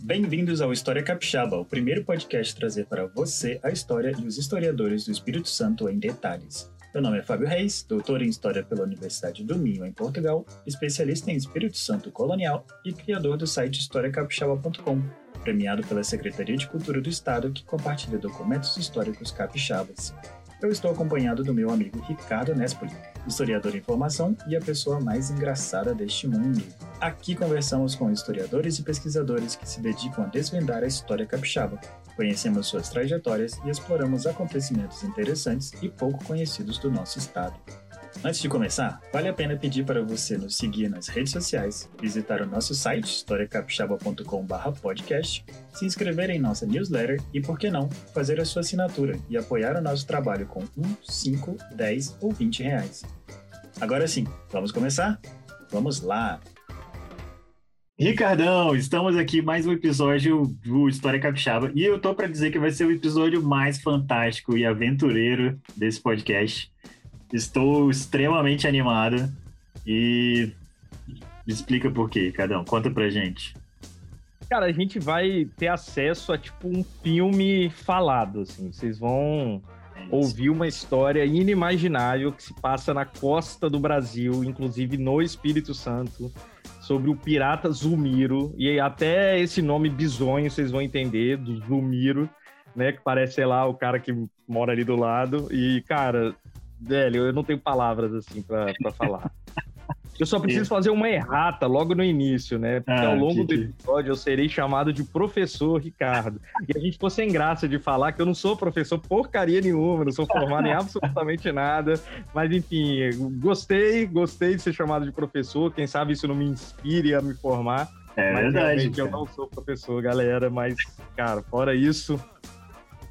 Bem-vindos ao História Capixaba, o primeiro podcast trazer para você a história e os historiadores do Espírito Santo em detalhes. Meu nome é Fábio Reis, doutor em História pela Universidade do Minho, em Portugal, especialista em Espírito Santo colonial e criador do site historiacapixaba.com, premiado pela Secretaria de Cultura do Estado, que compartilha documentos históricos capixabas. Eu estou acompanhado do meu amigo Ricardo Nespoli, historiador em formação e a pessoa mais engraçada deste mundo. Aqui conversamos com historiadores e pesquisadores que se dedicam a desvendar a história capixaba. Conhecemos suas trajetórias e exploramos acontecimentos interessantes e pouco conhecidos do nosso estado. Antes de começar, vale a pena pedir para você nos seguir nas redes sociais, visitar o nosso site historiacapixaba.com/podcast, se inscrever em nossa newsletter e, por que não, fazer a sua assinatura e apoiar o nosso trabalho com 1, 5, 10 ou 20 reais. Agora sim, vamos começar? Vamos lá! Ricardão, estamos aqui mais um episódio do História Capixaba e eu tô para dizer que vai ser o episódio mais fantástico e aventureiro desse podcast. Estou extremamente animado e explica por quê, Cadão. Conta pra gente. Cara, a gente vai ter acesso a tipo um filme falado, assim. Vocês vão é ouvir uma história inimaginável que se passa na costa do Brasil, inclusive no Espírito Santo, sobre o pirata Zulmiro. E até esse nome bizonho vocês vão entender, do Zulmiro, né? Que parece, sei lá, o cara que mora ali do lado. E, cara, velho, eu não tenho palavras assim para falar. Eu só preciso fazer uma errata logo no início, né? Porque ah, ao longo do episódio eu serei chamado de professor Ricardo. E a gente ficou sem graça de falar que eu não sou professor porcaria nenhuma, não sou formado em absolutamente nada. Mas enfim, gostei, gostei de ser chamado de professor. Quem sabe isso não me inspire a me formar. É mas verdade. eu não sou professor, galera. Mas, cara, fora isso.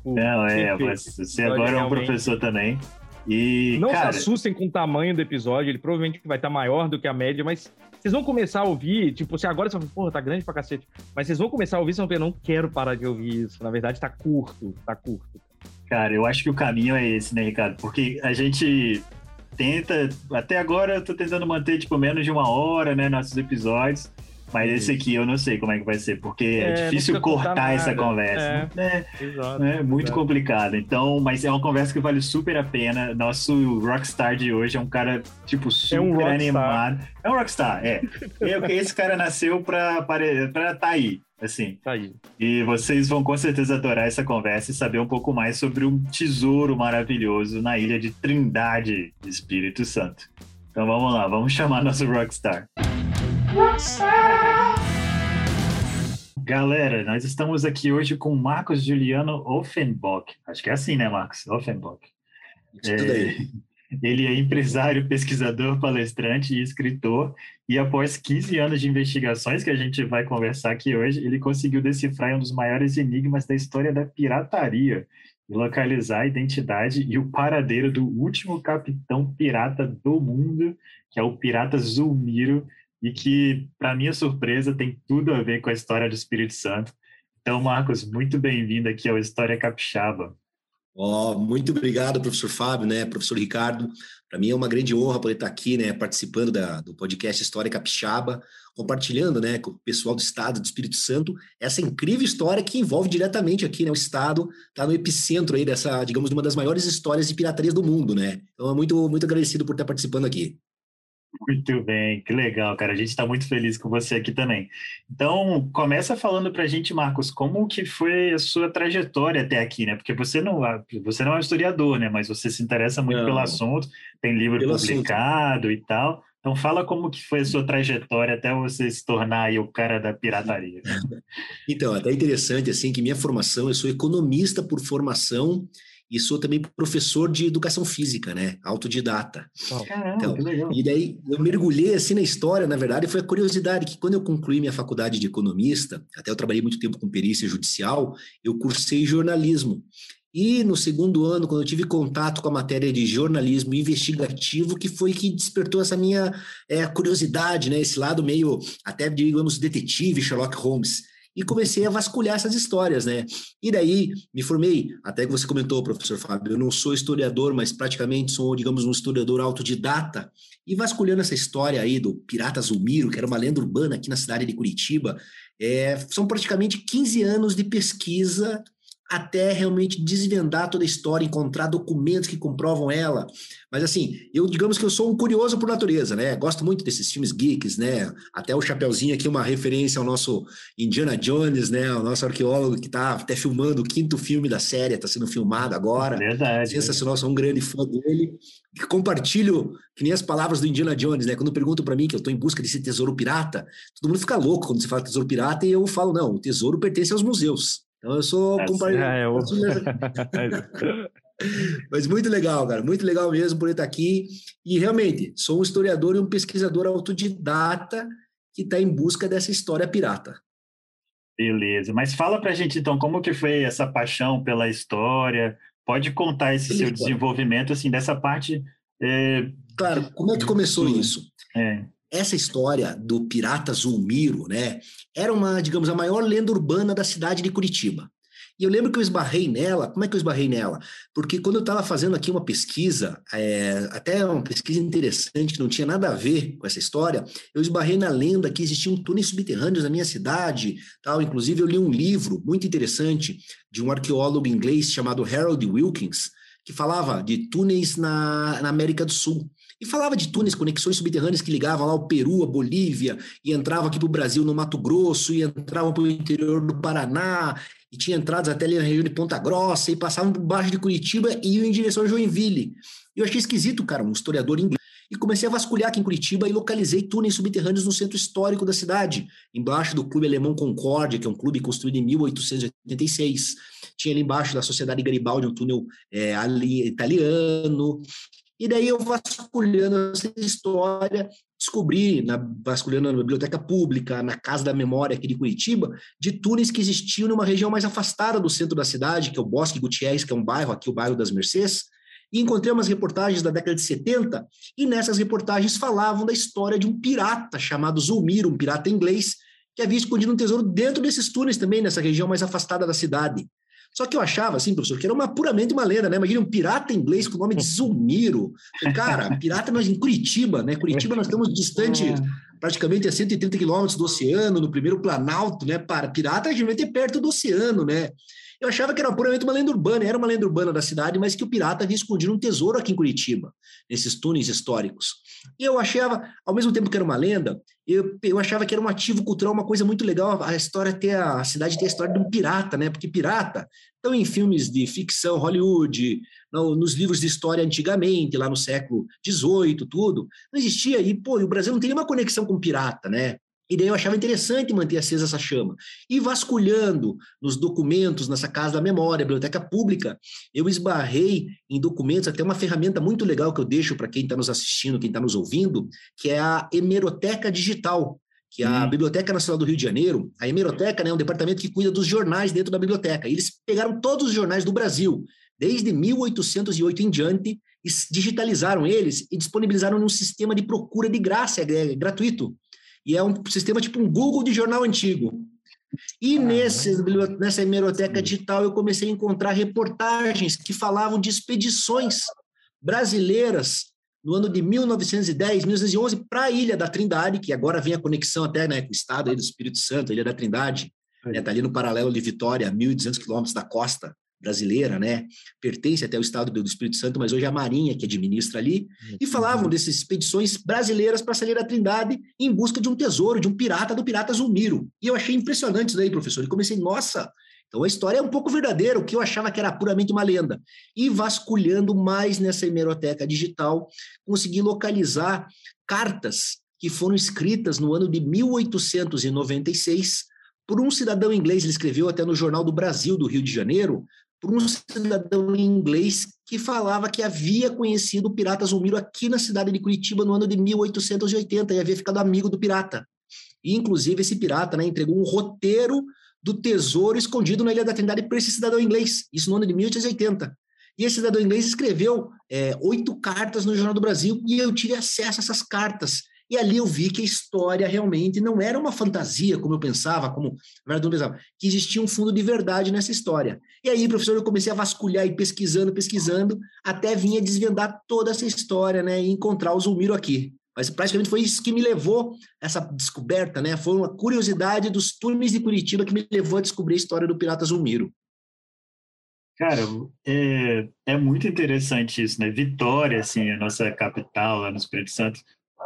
Não, é, mas você agora é um professor também. E, não cara... se assustem com o tamanho do episódio, ele provavelmente vai estar maior do que a média, mas vocês vão começar a ouvir, tipo, se agora você fala, porra, tá grande pra cacete, mas vocês vão começar a ouvir, vocês vão ver, não quero parar de ouvir isso, na verdade tá curto, tá curto. Cara, eu acho que o caminho é esse, né, Ricardo? Porque a gente tenta, até agora eu tô tentando manter, tipo, menos de uma hora, né, nossos episódios, mas esse aqui eu não sei como é que vai ser, porque é, é difícil cortar essa conversa. É, é, exato, é muito exato. complicado. Então, mas é uma conversa que vale super a pena. Nosso rockstar de hoje é um cara, tipo, super é um animado. É um rockstar, é. Esse cara nasceu pra estar tá aí, assim. Tá aí. E vocês vão com certeza adorar essa conversa e saber um pouco mais sobre um tesouro maravilhoso na ilha de Trindade, Espírito Santo. Então vamos lá, vamos chamar nosso rockstar. Galera, nós estamos aqui hoje com Marcos Juliano Offenbock. Acho que é assim, né, Marcos? Offenbock. É, ele é empresário, pesquisador, palestrante e escritor. E após 15 anos de investigações, que a gente vai conversar aqui hoje, ele conseguiu decifrar um dos maiores enigmas da história da pirataria e localizar a identidade e o paradeiro do último capitão pirata do mundo, que é o pirata Zulmiro, e que, para minha surpresa, tem tudo a ver com a história do Espírito Santo. Então, Marcos, muito bem-vindo aqui ao História Capixaba. Oh, muito obrigado, professor Fábio, né, professor Ricardo. Para mim é uma grande honra poder estar aqui, né, participando da, do podcast História Capixaba, compartilhando, né, com o pessoal do Estado do Espírito Santo essa incrível história que envolve diretamente aqui, né, o Estado está no epicentro aí dessa, digamos, uma das maiores histórias de pirataria do mundo, né. Então, é muito, muito agradecido por estar participando aqui. Muito bem, que legal, cara. A gente está muito feliz com você aqui também. Então, começa falando para a gente, Marcos, como que foi a sua trajetória até aqui, né? Porque você não, você não é um historiador, né? Mas você se interessa muito não. pelo assunto, tem livro publicado assunto. e tal. Então, fala como que foi a sua trajetória até você se tornar o cara da pirataria. Então, até interessante, assim, que minha formação, eu sou economista por formação e sou também professor de educação física, né? Autodidata. Caramba, então, que legal. E daí eu mergulhei assim na história, na verdade, foi a curiosidade que quando eu concluí minha faculdade de economista, até eu trabalhei muito tempo com perícia judicial, eu cursei jornalismo. E no segundo ano, quando eu tive contato com a matéria de jornalismo investigativo, que foi que despertou essa minha é, curiosidade, né? Esse lado meio, até digamos, detetive, Sherlock Holmes. E comecei a vasculhar essas histórias, né? E daí me formei, até que você comentou, professor Fábio, eu não sou historiador, mas praticamente sou, digamos, um historiador autodidata. E vasculhando essa história aí do Pirata Zulmiro, que era uma lenda urbana aqui na cidade de Curitiba, é, são praticamente 15 anos de pesquisa até realmente desvendar toda a história, encontrar documentos que comprovam ela. Mas assim, eu digamos que eu sou um curioso por natureza, né? Gosto muito desses filmes geeks, né? Até o Chapeuzinho aqui, uma referência ao nosso Indiana Jones, né? O nosso arqueólogo que está até filmando o quinto filme da série, está sendo filmado agora. Verdade. Sensacional, sou um grande fã dele. Compartilho que nem as palavras do Indiana Jones, né? Quando perguntam para mim que eu estou em busca desse tesouro pirata, todo mundo fica louco quando se fala tesouro pirata e eu falo, não, o tesouro pertence aos museus. Então eu sou companheiro. É, eu... Mas muito legal, cara, muito legal mesmo por estar aqui. E realmente, sou um historiador e um pesquisador autodidata que está em busca dessa história pirata. Beleza, mas fala pra gente então como que foi essa paixão pela história. Pode contar esse Beleza. seu desenvolvimento assim dessa parte. É... Claro, como é que começou isso? É essa história do pirata Zulmiro, né, era uma, digamos, a maior lenda urbana da cidade de Curitiba. E eu lembro que eu esbarrei nela. Como é que eu esbarrei nela? Porque quando eu estava fazendo aqui uma pesquisa, é, até uma pesquisa interessante, que não tinha nada a ver com essa história, eu esbarrei na lenda que existiam túneis subterrâneos na minha cidade. tal. Inclusive, eu li um livro muito interessante de um arqueólogo inglês chamado Harold Wilkins, que falava de túneis na, na América do Sul. E falava de túneis, conexões subterrâneas que ligavam lá o Peru, a Bolívia, e entrava aqui para o Brasil no Mato Grosso, e entravam para o interior do Paraná, e tinha entradas até ali na região de Ponta Grossa, e passavam por baixo de Curitiba e iam em direção a Joinville. E eu achei esquisito, cara, um historiador inglês. E comecei a vasculhar aqui em Curitiba e localizei túneis subterrâneos no centro histórico da cidade, embaixo do Clube Alemão Concórdia, que é um clube construído em 1886. Tinha ali embaixo da Sociedade Garibaldi um túnel é, ali, italiano. E daí eu vasculhando essa história, descobri, na, vasculhando na biblioteca pública, na Casa da Memória aqui de Curitiba, de túneis que existiam numa região mais afastada do centro da cidade, que é o Bosque Gutierrez, que é um bairro aqui, o bairro das Mercês, e encontrei umas reportagens da década de 70, e nessas reportagens falavam da história de um pirata chamado Zulmiro, um pirata inglês, que havia escondido um tesouro dentro desses túneis também, nessa região mais afastada da cidade. Só que eu achava, assim, professor, que era uma, puramente uma lenda, né? Imagina um pirata inglês com o nome de Zulmiro. Cara, pirata nós em Curitiba, né? Curitiba nós estamos distante é. praticamente a 130 quilômetros do oceano, no primeiro planalto, né? Para pirata a gente vai ter perto do oceano, né? Eu achava que era puramente uma lenda urbana, era uma lenda urbana da cidade, mas que o pirata havia escondido um tesouro aqui em Curitiba, nesses túneis históricos. E eu achava, ao mesmo tempo que era uma lenda, eu, eu achava que era um ativo cultural, uma coisa muito legal, a história ter, a cidade ter a história de um pirata, né? Porque pirata, então em filmes de ficção, Hollywood, no, nos livros de história antigamente, lá no século XVIII, tudo, não existia, e pô, o Brasil não tem nenhuma conexão com pirata, né? E daí eu achava interessante manter acesa essa chama. E vasculhando nos documentos, nessa casa da memória, biblioteca pública, eu esbarrei em documentos, até uma ferramenta muito legal que eu deixo para quem está nos assistindo, quem está nos ouvindo, que é a Hemeroteca Digital, que é a hum. Biblioteca Nacional do Rio de Janeiro, a Hemeroteca né, é um departamento que cuida dos jornais dentro da biblioteca. E eles pegaram todos os jornais do Brasil, desde 1808 em diante, e digitalizaram eles e disponibilizaram um sistema de procura de graça, é, é gratuito. E é um sistema tipo um Google de jornal antigo. E nesse, nessa hemeroteca digital eu comecei a encontrar reportagens que falavam de expedições brasileiras no ano de 1910, 1911, para a Ilha da Trindade, que agora vem a conexão até né, com o estado aí do Espírito Santo, a Ilha da Trindade, está né, tá ali no paralelo de Vitória, 1.200 quilômetros da costa brasileira, né? Pertence até o estado do Espírito Santo, mas hoje é a Marinha que administra ali. E uhum. falavam dessas expedições brasileiras para sair da Trindade em busca de um tesouro, de um pirata, do pirata Zulmiro. E eu achei impressionante isso daí, professor. E comecei, nossa, então a história é um pouco verdadeira, o que eu achava que era puramente uma lenda. E vasculhando mais nessa hemeroteca digital, consegui localizar cartas que foram escritas no ano de 1896 por um cidadão inglês, ele escreveu até no Jornal do Brasil do Rio de Janeiro, por um cidadão inglês que falava que havia conhecido o pirata Zulmiro aqui na cidade de Curitiba no ano de 1880 e havia ficado amigo do pirata. E, inclusive, esse pirata né, entregou um roteiro do tesouro escondido na Ilha da Trindade para esse cidadão inglês, isso no ano de 1880. E esse cidadão inglês escreveu é, oito cartas no Jornal do Brasil e eu tive acesso a essas cartas. E ali eu vi que a história realmente não era uma fantasia, como eu pensava, como verdade eu pensava, que existia um fundo de verdade nessa história. E aí, professor, eu comecei a vasculhar e pesquisando, pesquisando, até vinha desvendar toda essa história, né, e encontrar o Zulmiro aqui. Mas praticamente foi isso que me levou essa descoberta, né? Foi uma curiosidade dos túneis de Curitiba que me levou a descobrir a história do Pirata Zulmiro. Cara, é, é muito interessante isso, né? Vitória, assim, a nossa capital lá no Espírito Santo,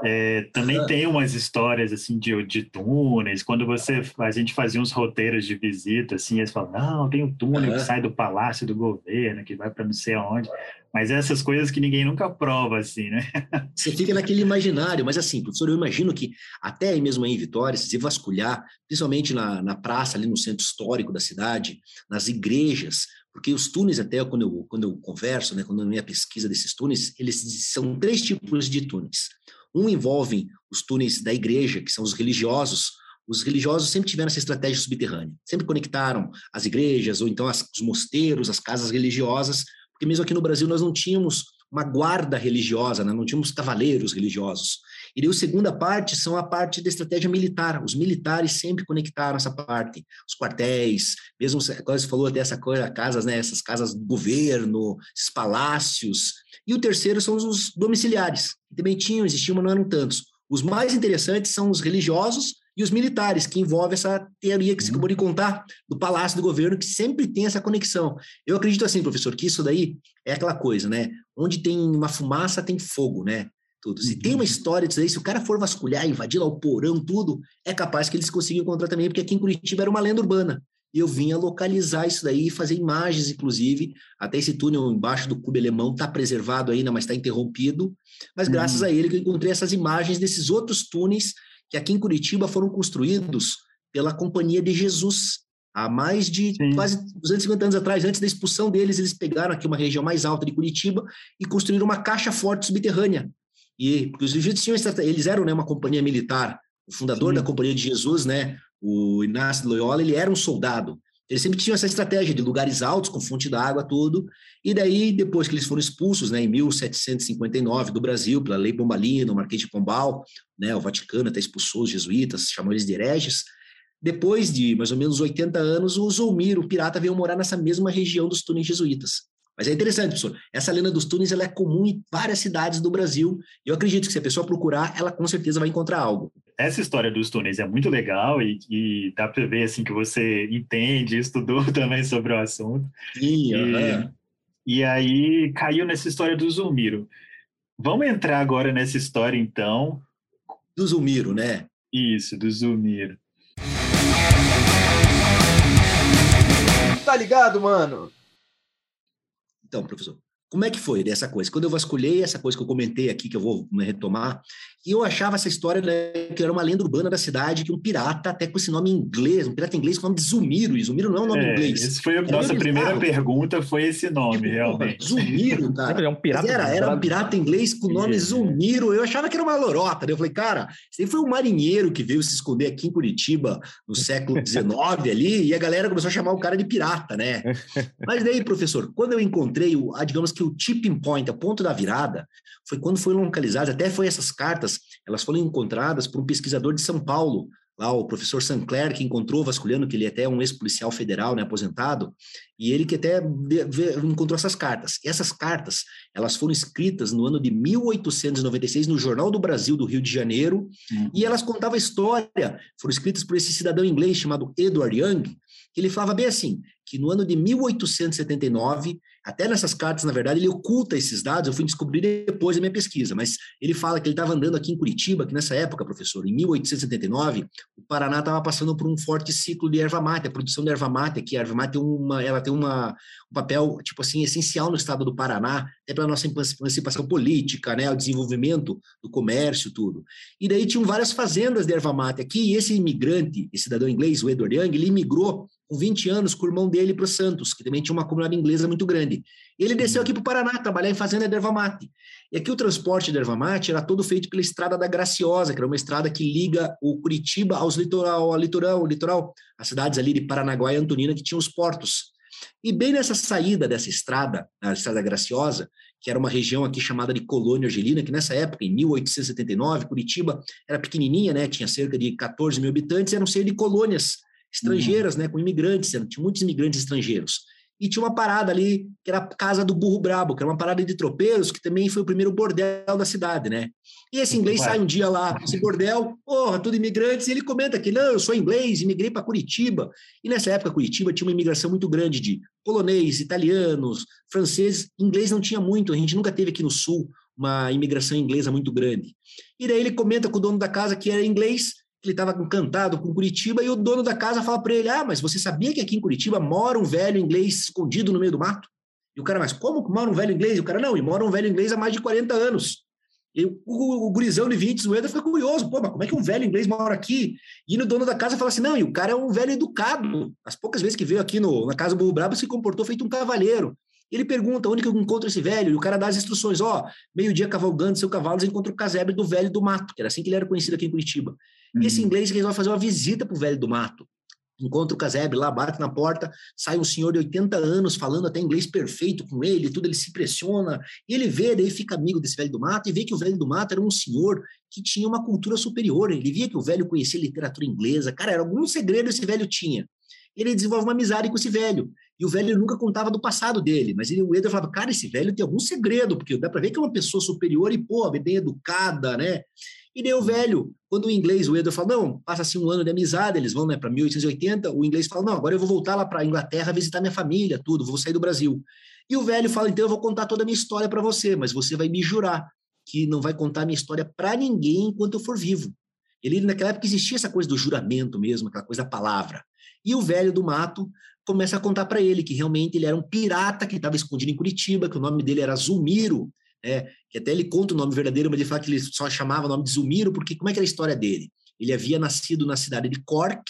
é, também uhum. tem umas histórias assim de, de túneis. Quando você a gente fazia uns roteiros de visita, assim, eles falam, não, tem um túnel uhum. que sai do palácio do governo, que vai para não sei aonde. Mas essas coisas que ninguém nunca prova, assim, né? Você fica naquele imaginário, mas assim, professor, eu imagino que até mesmo aí em Vitória, se vasculhar, principalmente na, na praça, ali no centro histórico da cidade, nas igrejas, porque os túneis, até quando eu, quando eu converso, né, quando eu minha pesquisa desses túneis, eles são três tipos de túneis. Um envolve os túneis da igreja, que são os religiosos. Os religiosos sempre tiveram essa estratégia subterrânea, sempre conectaram as igrejas ou então as, os mosteiros, as casas religiosas, porque mesmo aqui no Brasil nós não tínhamos uma guarda religiosa, né? não tínhamos cavaleiros religiosos. E daí a segunda parte são a parte da estratégia militar. Os militares sempre conectaram essa parte, os quartéis, mesmo quando você falou dessa coisa, casas, né, essas casas do governo, esses palácios. E o terceiro são os domiciliares, que também tinham, existiam, mas não eram tantos. Os mais interessantes são os religiosos e os militares, que envolve essa teoria que você acabou de contar do palácio do governo, que sempre tem essa conexão. Eu acredito assim, professor, que isso daí é aquela coisa, né? Onde tem uma fumaça, tem fogo, né? Tudo. Se tem uma uhum. história disso aí, se o cara for vasculhar, invadir lá o porão, tudo, é capaz que eles consigam encontrar também, porque aqui em Curitiba era uma lenda urbana. E eu vinha localizar isso daí, fazer imagens, inclusive. Até esse túnel embaixo do Clube Alemão está preservado ainda, mas está interrompido. Mas graças uhum. a ele que eu encontrei essas imagens desses outros túneis que aqui em Curitiba foram construídos pela Companhia de Jesus. Há mais de Sim. quase 250 anos atrás, antes da expulsão deles, eles pegaram aqui uma região mais alta de Curitiba e construíram uma caixa forte subterrânea e porque os egípcios tinham eles eram né, uma companhia militar. O fundador Sim. da Companhia de Jesus, né, o Inácio de Loyola, ele era um soldado. Eles sempre tinham essa estratégia de lugares altos, com fonte d'água, tudo. E daí, depois que eles foram expulsos, né, em 1759, do Brasil, pela Lei Bombalina, o Marquês de Pombal, né, o Vaticano até expulsou os jesuítas, chamou eles de hereges. Depois de mais ou menos 80 anos, o Zulmiro, o pirata, veio morar nessa mesma região dos túneis jesuítas. Mas é interessante, professor. Essa lenda dos túneis ela é comum em várias cidades do Brasil. E eu acredito que se a pessoa procurar, ela com certeza vai encontrar algo. Essa história dos túneis é muito legal e, e dá para ver assim que você entende, estudou também sobre o assunto. Sim, e, e aí caiu nessa história do Zulmiro. Vamos entrar agora nessa história então. Do Zulmiro, né? Isso, do Zulmiro. Tá ligado, mano? Então, professor, como é que foi dessa coisa? Quando eu vasculhei essa coisa que eu comentei aqui, que eu vou retomar, e eu achava essa história né, que era uma lenda urbana da cidade, que um pirata, até com esse nome em inglês, um pirata inglês com o nome de Zumiro, e Zumiro não é um nome é, inglês. Essa foi a era nossa primeira pergunta, foi esse nome, tipo, realmente. Zumiro, cara. É um pirata. Era, era um pirata inglês com o nome Zumiro, eu achava que era uma lorota, né? eu falei, cara, esse aí foi um marinheiro que veio se esconder aqui em Curitiba no século XIX ali, e a galera começou a chamar o cara de pirata, né? Mas daí, professor, quando eu encontrei, o, digamos que o tipping point, o ponto da virada, foi quando foram localizadas, até foi essas cartas elas foram encontradas por um pesquisador de São Paulo, lá o professor Sancler, que encontrou Vasculiano, que ele é até um ex-policial federal, né, aposentado, e ele que até encontrou essas cartas. E essas cartas, elas foram escritas no ano de 1896 no Jornal do Brasil do Rio de Janeiro, uhum. e elas contavam a história, foram escritas por esse cidadão inglês chamado Edward Young, que ele falava bem assim, que no ano de 1879 até nessas cartas, na verdade, ele oculta esses dados, eu fui descobrir depois da minha pesquisa, mas ele fala que ele estava andando aqui em Curitiba, que nessa época, professor, em 1879, o Paraná estava passando por um forte ciclo de erva mate, a produção de erva mate, que a erva mate tem, uma, ela tem uma, um papel, tipo assim, essencial no estado do Paraná, até pela nossa emancipação política, né, o desenvolvimento do comércio, tudo. E daí tinham várias fazendas de erva mate aqui, e esse imigrante, esse cidadão inglês, o Edward Young, ele imigrou com 20 anos com o irmão dele para o Santos, que também tinha uma comunidade inglesa muito grande. E ele desceu aqui para o Paraná, trabalhar em fazenda de erva mate. E aqui o transporte de erva mate era todo feito pela Estrada da Graciosa, que era uma estrada que liga o Curitiba aos litoral, ao litoral, ao litoral, as cidades ali de Paranaguá e Antonina, que tinham os portos. E bem nessa saída dessa estrada, a Estrada Graciosa, que era uma região aqui chamada de Colônia Argelina, que nessa época, em 1879, Curitiba era pequenininha, né? Tinha cerca de 14 mil habitantes, era um cheio de colônias estrangeiras, uhum. né? Com imigrantes, tinha muitos imigrantes estrangeiros. E tinha uma parada ali, que era a Casa do Burro Brabo, que era uma parada de tropeiros, que também foi o primeiro bordel da cidade, né? E esse inglês sai um dia lá, esse bordel, porra, tudo imigrantes, e ele comenta que, não, eu sou inglês, imigrei para Curitiba. E nessa época, Curitiba tinha uma imigração muito grande de polonês, italianos, franceses, inglês não tinha muito, a gente nunca teve aqui no Sul uma imigração inglesa muito grande. E daí ele comenta com o dono da casa que era inglês, ele estava encantado com Curitiba, e o dono da casa fala para ele: Ah, mas você sabia que aqui em Curitiba mora um velho inglês escondido no meio do mato? E o cara, mas como mora um velho inglês? E o cara, não, e mora um velho inglês há mais de 40 anos. E o, o, o gurizão de 20 zoeira fica curioso, pô, mas como é que um velho inglês mora aqui? E no dono da casa fala assim: não, e o cara é um velho educado. As poucas vezes que veio aqui no, na casa do Burro Brabo se comportou feito um cavalheiro. Ele pergunta onde que eu encontro esse velho, e o cara dá as instruções: ó, meio-dia cavalgando seu cavalo, você encontra o casebre do velho do mato, que era assim que ele era conhecido aqui em Curitiba. Uhum. Esse inglês resolve fazer uma visita pro velho do mato. Encontra o casebre lá, bate na porta, sai um senhor de 80 anos falando até inglês perfeito com ele, tudo ele se impressiona, e ele vê, daí fica amigo desse velho do mato e vê que o velho do mato era um senhor que tinha uma cultura superior, ele via que o velho conhecia literatura inglesa, cara, era algum segredo esse velho tinha. Ele desenvolve uma amizade com esse velho, e o velho nunca contava do passado dele, mas ele, o Eder falava, cara, esse velho tem algum segredo, porque dá para ver que é uma pessoa superior e, pô, bem educada, né? E o velho, quando o inglês, o Eder fala, não, passa assim um ano de amizade, eles vão né, para 1880, o inglês fala, não, agora eu vou voltar lá para a Inglaterra visitar minha família, tudo, vou sair do Brasil. E o velho fala, então eu vou contar toda a minha história para você, mas você vai me jurar que não vai contar a minha história para ninguém enquanto eu for vivo. Ele, naquela época, existia essa coisa do juramento mesmo, aquela coisa da palavra. E o velho do mato começa a contar para ele que realmente ele era um pirata que estava escondido em Curitiba, que o nome dele era Zulmiro, né? que até ele conta o nome verdadeiro, mas ele fala que ele só chamava o nome de Zulmiro, porque como é que era a história dele? Ele havia nascido na cidade de Cork,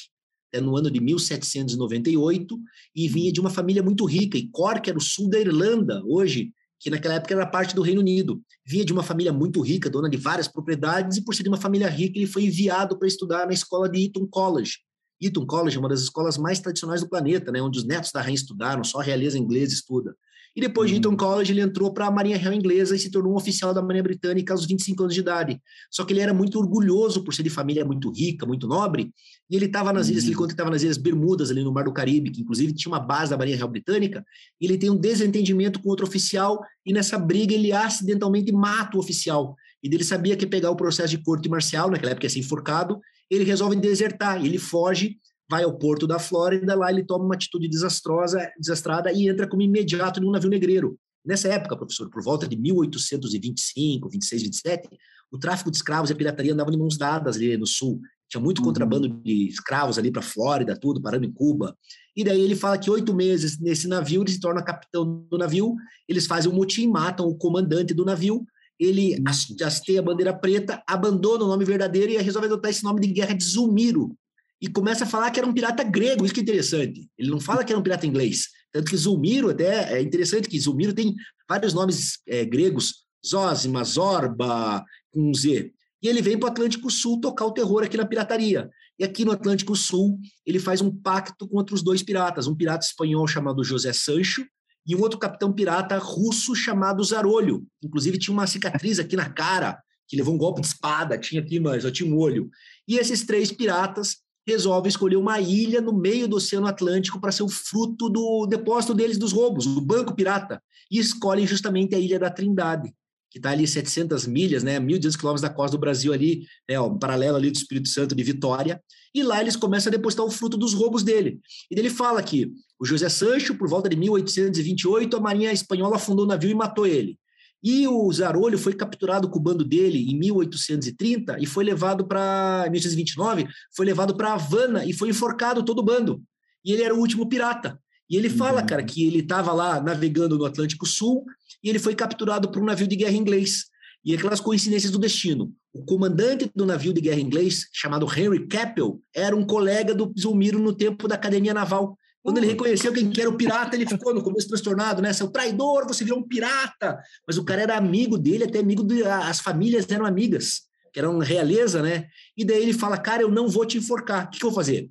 é, no ano de 1798, e vinha de uma família muito rica, e Cork era o sul da Irlanda, hoje, que naquela época era parte do Reino Unido. Vinha de uma família muito rica, dona de várias propriedades, e por ser de uma família rica, ele foi enviado para estudar na escola de Eton College, Eton College é uma das escolas mais tradicionais do planeta, né, onde os netos da rainha estudaram, só a realeza inglesa estuda. E depois de Eton uhum. College, ele entrou para a Marinha Real Inglesa e se tornou um oficial da Marinha Britânica aos 25 anos de idade. Só que ele era muito orgulhoso por ser de família muito rica, muito nobre, e ele estava nas ilhas, ele uhum. conta que estava nas ilhas Bermudas, ali no Mar do Caribe, que inclusive tinha uma base da Marinha Real Britânica, e ele tem um desentendimento com outro oficial, e nessa briga ele acidentalmente mata o oficial. E ele sabia que pegar o processo de corte marcial, naquela época ia ser enforcado, ele resolve desertar, ele foge, vai ao porto da Flórida, lá ele toma uma atitude desastrosa, desastrada e entra como imediato num navio negreiro. Nessa época, professor, por volta de 1825, 26, 27, o tráfico de escravos e a pirataria andavam de mãos dadas ali no sul. Tinha muito uhum. contrabando de escravos ali para Flórida, tudo, parando em Cuba. E daí ele fala que oito meses nesse navio, ele se torna capitão do navio, eles fazem um motim, matam o comandante do navio, ele uhum. hasteia a bandeira preta, abandona o nome verdadeiro e resolve adotar esse nome de guerra de Zulmiro, e começa a falar que era um pirata grego, isso que é interessante. Ele não fala que era um pirata inglês. Tanto que Zulmiro, até é interessante que Zulmiro tem vários nomes é, gregos, Zósima, Zorba, com Z. E ele vem para o Atlântico Sul tocar o terror aqui na pirataria. E aqui no Atlântico Sul, ele faz um pacto contra os dois piratas, um pirata espanhol chamado José Sancho e um outro capitão pirata russo chamado Zarolho. Inclusive tinha uma cicatriz aqui na cara, que levou um golpe de espada, tinha aqui, mas só tinha um olho. E esses três piratas resolve escolher uma ilha no meio do Oceano Atlântico para ser o fruto do depósito deles dos roubos, do Banco Pirata, e escolhem justamente a Ilha da Trindade, que está ali 700 milhas, né, 1.200 quilômetros da costa do Brasil ali, é, ó, paralelo ali do Espírito Santo de Vitória, e lá eles começam a depositar o fruto dos roubos dele. E ele fala que o José Sancho, por volta de 1828, a Marinha Espanhola afundou o navio e matou ele. E o Zarolho foi capturado com o bando dele em 1830 e foi levado para 1829, foi levado para Havana e foi enforcado todo o bando. E ele era o último pirata. E ele fala, uhum. cara, que ele estava lá navegando no Atlântico Sul e ele foi capturado por um navio de guerra inglês. E aquelas coincidências do destino. O comandante do navio de guerra inglês, chamado Henry Keppel, era um colega do Zulmiro no tempo da Academia Naval. Quando ele reconheceu quem que era o pirata, ele ficou no começo transtornado, né? Seu traidor, você virou um pirata. Mas o cara era amigo dele, até amigo de. As famílias eram amigas, que eram realeza, né? E daí ele fala: Cara, eu não vou te enforcar. O que, que eu vou fazer?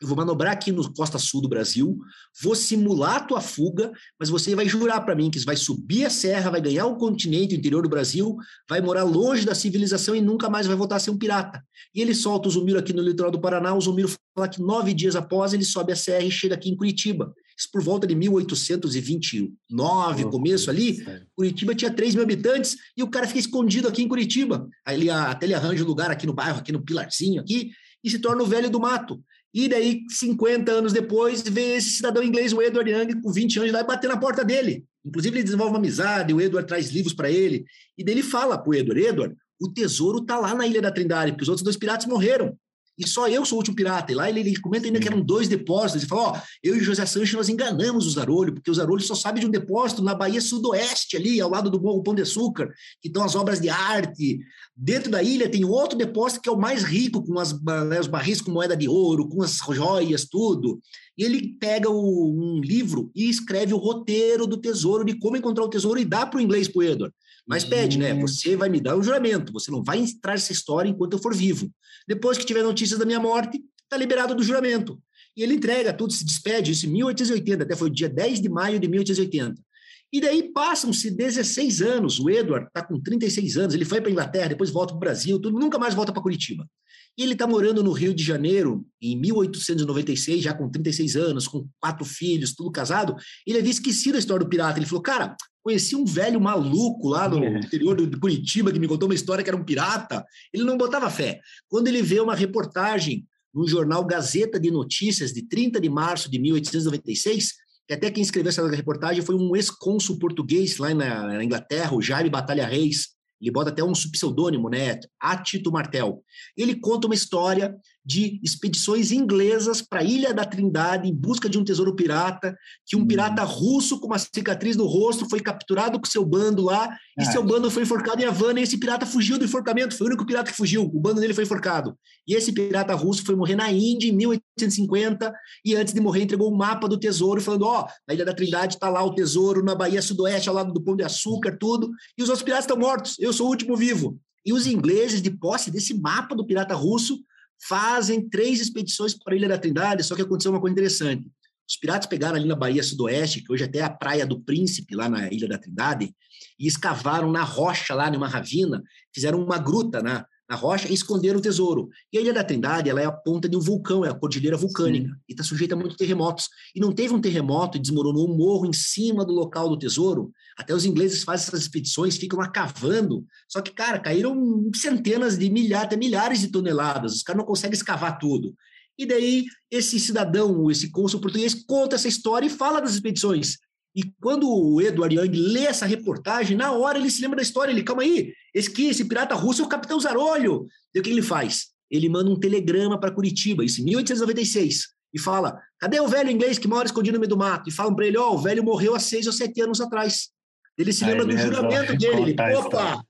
Eu vou manobrar aqui no costa sul do Brasil, vou simular a tua fuga, mas você vai jurar para mim que vai subir a serra, vai ganhar o continente, o interior do Brasil, vai morar longe da civilização e nunca mais vai voltar a ser um pirata. E ele solta o Zumiro aqui no litoral do Paraná, o Zumiro fala que nove dias após ele sobe a serra e chega aqui em Curitiba. Isso por volta de 1829, oh, começo ali, Curitiba tinha 3 mil habitantes e o cara fica escondido aqui em Curitiba. Aí ele, até ele arranja um lugar aqui no bairro, aqui no Pilarzinho, aqui, e se torna o velho do mato. E daí, 50 anos depois, vem esse cidadão inglês, o Edward Young, com 20 anos, vai bater na porta dele. Inclusive, ele desenvolve uma amizade, o Edward traz livros para ele. E daí ele fala para o Edward, Edward, o tesouro está lá na Ilha da Trindade, porque os outros dois piratas morreram e só eu sou o último pirata. E lá ele, ele comenta ainda que eram dois depósitos. Ele fala: Ó, eu e José Sanches nós enganamos o Zarolho, porque o Zarolho só sabe de um depósito na Bahia Sudoeste, ali, ao lado do Morro Pão de Açúcar, que estão as obras de arte. Dentro da ilha tem outro depósito que é o mais rico, com as, né, os barris com moeda de ouro, com as joias, tudo. E ele pega o, um livro e escreve o roteiro do tesouro, de como encontrar o tesouro, e dá para o inglês, para o Edward. Mas pede, né? Você vai me dar um juramento, você não vai entrar nessa história enquanto eu for vivo. Depois que tiver notícias da minha morte, está liberado do juramento. E ele entrega tudo, se despede, isso em 1880, até foi o dia 10 de maio de 1880. E daí passam-se 16 anos. O Edward está com 36 anos, ele foi para a Inglaterra, depois volta para o Brasil, tudo, nunca mais volta para Curitiba. E ele está morando no Rio de Janeiro em 1896, já com 36 anos, com quatro filhos, tudo casado. Ele havia esquecido a história do pirata. Ele falou: Cara, conheci um velho maluco lá no é. interior de Curitiba que me contou uma história que era um pirata. Ele não botava fé. Quando ele vê uma reportagem no jornal Gazeta de Notícias, de 30 de março de 1896, que até quem escreveu essa reportagem foi um ex-cônsul português lá na Inglaterra, o Jaime Batalha Reis. Ele bota até um pseudônimo, né? Atito Martel. Ele conta uma história de expedições inglesas para a Ilha da Trindade em busca de um tesouro pirata, que um hum. pirata russo com uma cicatriz no rosto foi capturado com seu bando lá, e seu bando foi enforcado em Havana, e esse pirata fugiu do enforcamento, foi o único pirata que fugiu, o bando dele foi enforcado. E esse pirata russo foi morrer na Índia em 1850, e antes de morrer entregou um mapa do tesouro, falando, ó, oh, na Ilha da Trindade está lá o tesouro, na Bahia Sudoeste, ao lado do Pão de Açúcar, tudo, e os outros piratas estão mortos, eu sou o último vivo. E os ingleses, de posse desse mapa do pirata russo, fazem três expedições para a Ilha da Trindade, só que aconteceu uma coisa interessante. Os piratas pegaram ali na Bahia Sudoeste, que hoje até é a Praia do Príncipe, lá na Ilha da Trindade, e escavaram na rocha, lá numa ravina, fizeram uma gruta na, na rocha e esconderam o tesouro. E a Ilha da Trindade, ela é a ponta de um vulcão, é a cordilheira vulcânica, Sim. e está sujeita a muitos terremotos. E não teve um terremoto e desmoronou um morro em cima do local do tesouro. Até os ingleses fazem essas expedições, ficam lá cavando. Só que, cara, caíram centenas de milhares, até milhares de toneladas. Os caras não conseguem escavar tudo. E daí, esse cidadão, esse cônsul português, conta essa história e fala das expedições. E quando o Edward Young lê essa reportagem, na hora ele se lembra da história, ele, calma aí, esse, esse pirata russo é o Capitão Zarolho. E o que ele faz? Ele manda um telegrama para Curitiba, isso em 1896, e fala, cadê o velho inglês que mora escondido no meio do mato? E falam para ele, ó, oh, o velho morreu há seis ou sete anos atrás. Ele se lembra do juramento dele, ele, opa,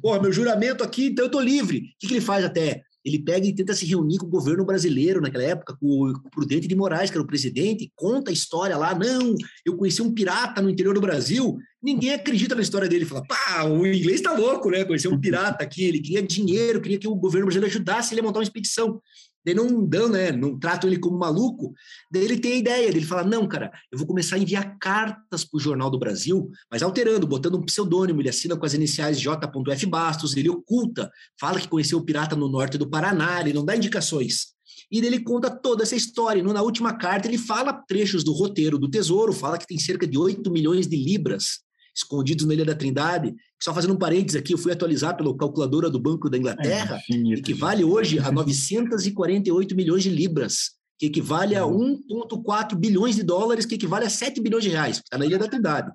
porra, meu juramento aqui, então eu tô livre. O que, que ele faz até? Ele pega e tenta se reunir com o governo brasileiro naquela época, com o Prudente de Moraes, que era o presidente, conta a história lá, não, eu conheci um pirata no interior do Brasil, ninguém acredita na história dele, fala, pá, o inglês tá louco, né, conheceu um pirata aqui, ele queria dinheiro, queria que o governo brasileiro ajudasse ele a montar uma expedição. Daí não dão, né? Não tratam ele como maluco. Daí ele tem a ideia, ele fala: não, cara, eu vou começar a enviar cartas para o Jornal do Brasil, mas alterando, botando um pseudônimo. Ele assina com as iniciais J.F. Bastos, ele oculta, fala que conheceu o pirata no norte do Paraná, ele não dá indicações. E ele conta toda essa história. Na última carta, ele fala trechos do roteiro do Tesouro, fala que tem cerca de 8 milhões de libras escondidos na Ilha da Trindade. Só fazendo um parênteses aqui, eu fui atualizar pela calculadora do Banco da Inglaterra, é infinito, equivale hoje a 948 milhões de libras, que equivale a 1,4 bilhões de dólares, que equivale a 7 bilhões de reais, está na Ilha da Trindade.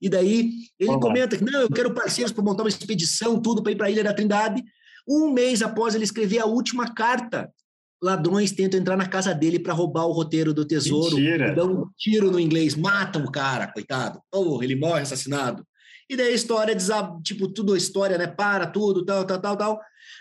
E daí ele Olá. comenta que, não, eu quero parceiros para montar uma expedição, tudo para ir para a Ilha da Trindade. Um mês após ele escrever a última carta ladrões tentam entrar na casa dele para roubar o roteiro do tesouro. Dão um tiro no inglês, matam o cara, coitado. Oh, ele morre assassinado. E daí a história, tipo, tudo a história, né? Para tudo, tal, tal, tal, tal.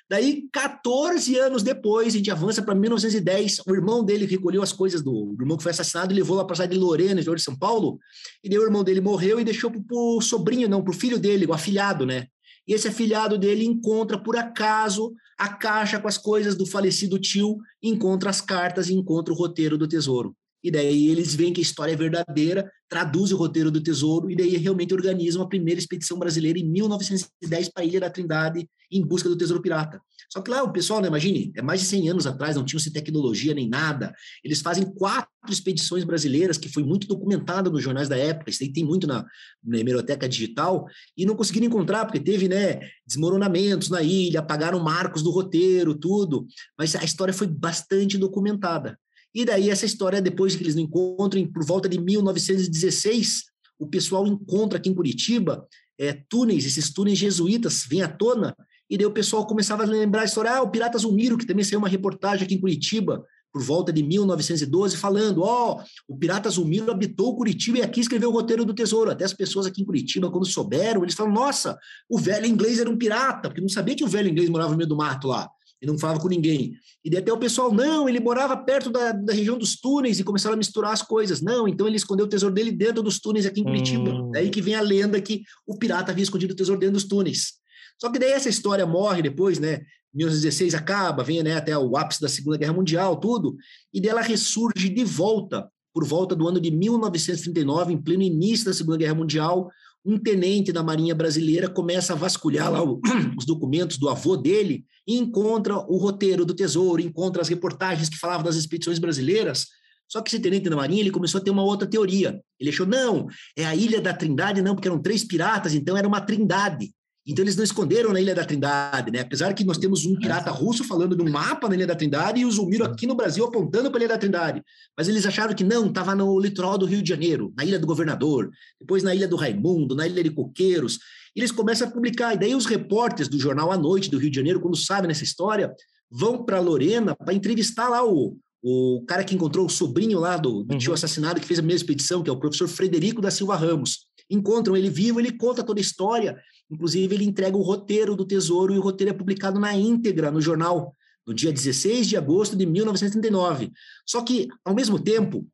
Daí, 14 anos depois, a gente avança para 1910. O irmão dele recolheu as coisas do, irmão que foi assassinado e levou lá para a cidade de Lorena, interior de São Paulo. E daí o irmão dele morreu e deixou para o sobrinho, não, para o filho dele, o afilhado, né? E esse afilhado dele encontra, por acaso, a caixa com as coisas do falecido tio, encontra as cartas e encontra o roteiro do tesouro. E daí eles veem que a história é verdadeira, traduzem o roteiro do tesouro, e daí realmente organizam a primeira expedição brasileira em 1910 para a Ilha da Trindade, em busca do tesouro pirata. Só que lá o pessoal, né, imagine, é mais de 100 anos atrás, não tinham-se tecnologia nem nada. Eles fazem quatro expedições brasileiras, que foi muito documentada nos jornais da época, isso aí tem muito na, na hemeroteca digital, e não conseguiram encontrar, porque teve né, desmoronamentos na ilha, apagaram marcos do roteiro, tudo, mas a história foi bastante documentada. E daí essa história, depois que eles não encontram, por volta de 1916, o pessoal encontra aqui em Curitiba é, túneis, esses túneis jesuítas vêm à tona, e daí o pessoal começava a lembrar a história, ah, o Pirata Zulmiro, que também saiu uma reportagem aqui em Curitiba, por volta de 1912, falando, ó, oh, o Pirata Zulmiro habitou Curitiba e aqui escreveu o roteiro do tesouro. Até as pessoas aqui em Curitiba, quando souberam, eles falam, nossa, o velho inglês era um pirata, porque não sabia que o velho inglês morava no meio do mato lá e não falava com ninguém. E daí até o pessoal, não, ele morava perto da, da região dos túneis e começaram a misturar as coisas. Não, então ele escondeu o tesouro dele dentro dos túneis aqui em Curitiba. Hum. Daí que vem a lenda que o pirata havia escondido o tesouro dentro dos túneis. Só que daí essa história morre depois, né? 1916 acaba, vem né, até o ápice da Segunda Guerra Mundial, tudo, e dela ressurge de volta, por volta do ano de 1939, em pleno início da Segunda Guerra Mundial, um tenente da Marinha Brasileira começa a vasculhar lá o, os documentos do avô dele e encontra o roteiro do Tesouro, encontra as reportagens que falavam das expedições brasileiras. Só que esse tenente da Marinha ele começou a ter uma outra teoria. Ele achou, não, é a Ilha da Trindade, não, porque eram três piratas, então era uma trindade. Então eles não esconderam na Ilha da Trindade, né? Apesar que nós temos um pirata russo falando de um mapa na Ilha da Trindade e o Zulmiro aqui no Brasil apontando para a Ilha da Trindade. Mas eles acharam que não, estava no litoral do Rio de Janeiro, na Ilha do Governador, depois na Ilha do Raimundo, na Ilha de Coqueiros. E eles começam a publicar. E daí os repórteres do jornal à noite do Rio de Janeiro, quando sabem nessa história, vão para Lorena para entrevistar lá o, o cara que encontrou o sobrinho lá do, do tio uhum. assassinado que fez a mesma expedição, que é o professor Frederico da Silva Ramos. Encontram ele vivo, ele conta toda a história Inclusive, ele entrega o roteiro do Tesouro e o roteiro é publicado na íntegra no jornal, no dia 16 de agosto de 1939. Só que, ao mesmo tempo,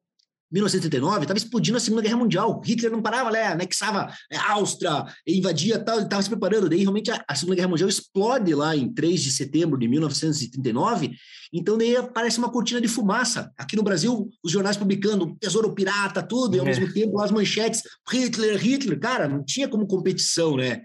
1939, estava explodindo a Segunda Guerra Mundial. Hitler não parava, né? anexava é, Áustria, invadia tal, ele estava se preparando. Daí, realmente, a, a, Segunda Guerra Mundial explode lá em 3 de setembro de 1939. Então, daí aparece uma cortina de fumaça. Aqui no Brasil, os jornais publicando Tesouro Pirata, tudo, e ao é. mesmo tempo as manchetes, Hitler, Hitler. Cara, não tinha como competição, né?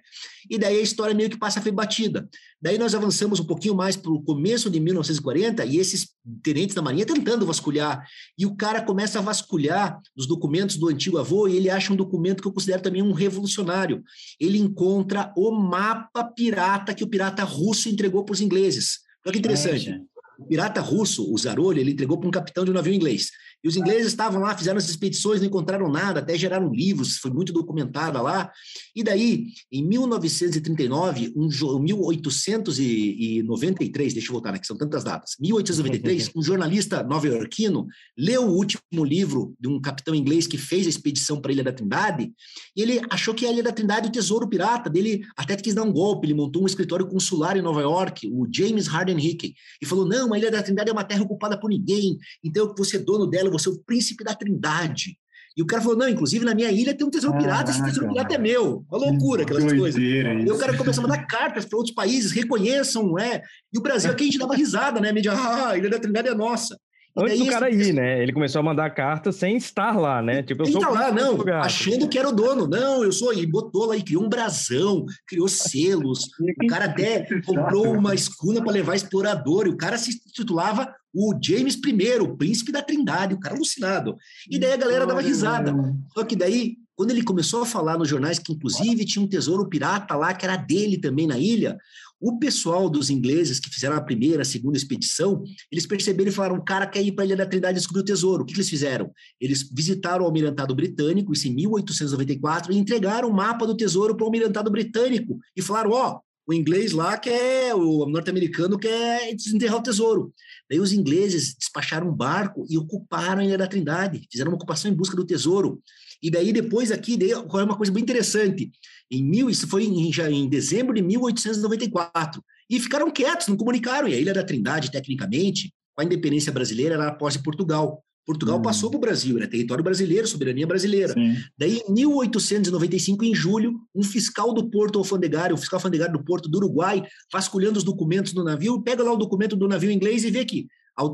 E daí a história meio que passa a ser batida. Daí nós avançamos um pouquinho mais para o começo de 1940 e esses tenentes da Marinha tentando vasculhar. E o cara começa a vasculhar os documentos do antigo avô e ele acha um documento que eu considero também um revolucionário. Ele encontra o mapa pirata que o pirata russo entregou para os ingleses. Olha que interessante. O pirata russo, o Zarolha, ele entregou para um capitão de um navio inglês. E os ingleses estavam lá, fizeram as expedições, não encontraram nada, até geraram livros, foi muito documentada lá. E daí, em 1939, um, 1893, deixa eu voltar, né, que são tantas datas, 1893, um jornalista nova-iorquino leu o último livro de um capitão inglês que fez a expedição para a Ilha da Trindade, e ele achou que a Ilha da Trindade é o tesouro pirata dele, até quis dar um golpe, ele montou um escritório consular em Nova York, o James Harden Hickey, e falou, não, a Ilha da Trindade é uma terra ocupada por ninguém, então eu vou ser dono dela, você é o príncipe da trindade. E o cara falou: não, inclusive na minha ilha tem um tesouro pirata, esse tesouro pirata é meu. Uma loucura, aquelas que coisas. E o cara começou a mandar cartas para outros países, reconheçam, é. E o Brasil aqui a gente dava risada, né? Mídia, ah, a ilha da Trindade é nossa. Antes do cara ir, né? Ele começou a mandar carta sem estar lá, né? Tipo, eu sou lá, não, lugar. achando que era o dono. Não, eu sou. E botou lá e criou um brasão, criou selos. o cara até comprou uma escuna para levar explorador. E o cara se titulava o James I, o príncipe da Trindade, o cara alucinado. E daí a galera dava risada. Só que daí, quando ele começou a falar nos jornais que, inclusive, tinha um tesouro pirata lá que era dele também na ilha, o pessoal dos ingleses que fizeram a primeira, a segunda expedição, eles perceberam e falaram: o cara quer ir para a Ilha da Trindade descobrir o tesouro. O que, que, eles fizeram? Eles visitaram o Almirantado Britânico, isso em 1894, e entregaram o mapa do tesouro para o Almirantado Britânico e falaram: ó, oh, o inglês lá quer, o norte-americano quer desenterrar o tesouro. Daí os ingleses despacharam um barco e ocuparam a Ilha da Trindade, fizeram uma ocupação em busca do tesouro. E daí depois aqui daí ocorreu uma coisa bem interessante. Em mil, isso foi em, já em dezembro de 1894. E ficaram quietos, não comunicaram. E a Ilha da Trindade, tecnicamente, com a independência brasileira, era após Portugal. Portugal hum. passou para o Brasil, era território brasileiro, soberania brasileira. Sim. Daí, em 1895, em julho, um fiscal do porto alfandegário, o fiscal alfandegário do porto do Uruguai, vasculhando os documentos do navio, pega lá o documento do navio inglês e vê que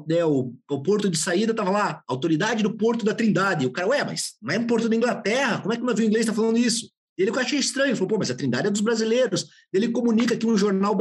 né, o, o, porto de saída estava lá, autoridade do porto da Trindade. O cara, ué, mas não é um porto da Inglaterra, como é que o navio inglês está falando isso? Ele que eu achei estranho, falou, pô, mas a Trindade é dos brasileiros. Ele comunica que um jornal,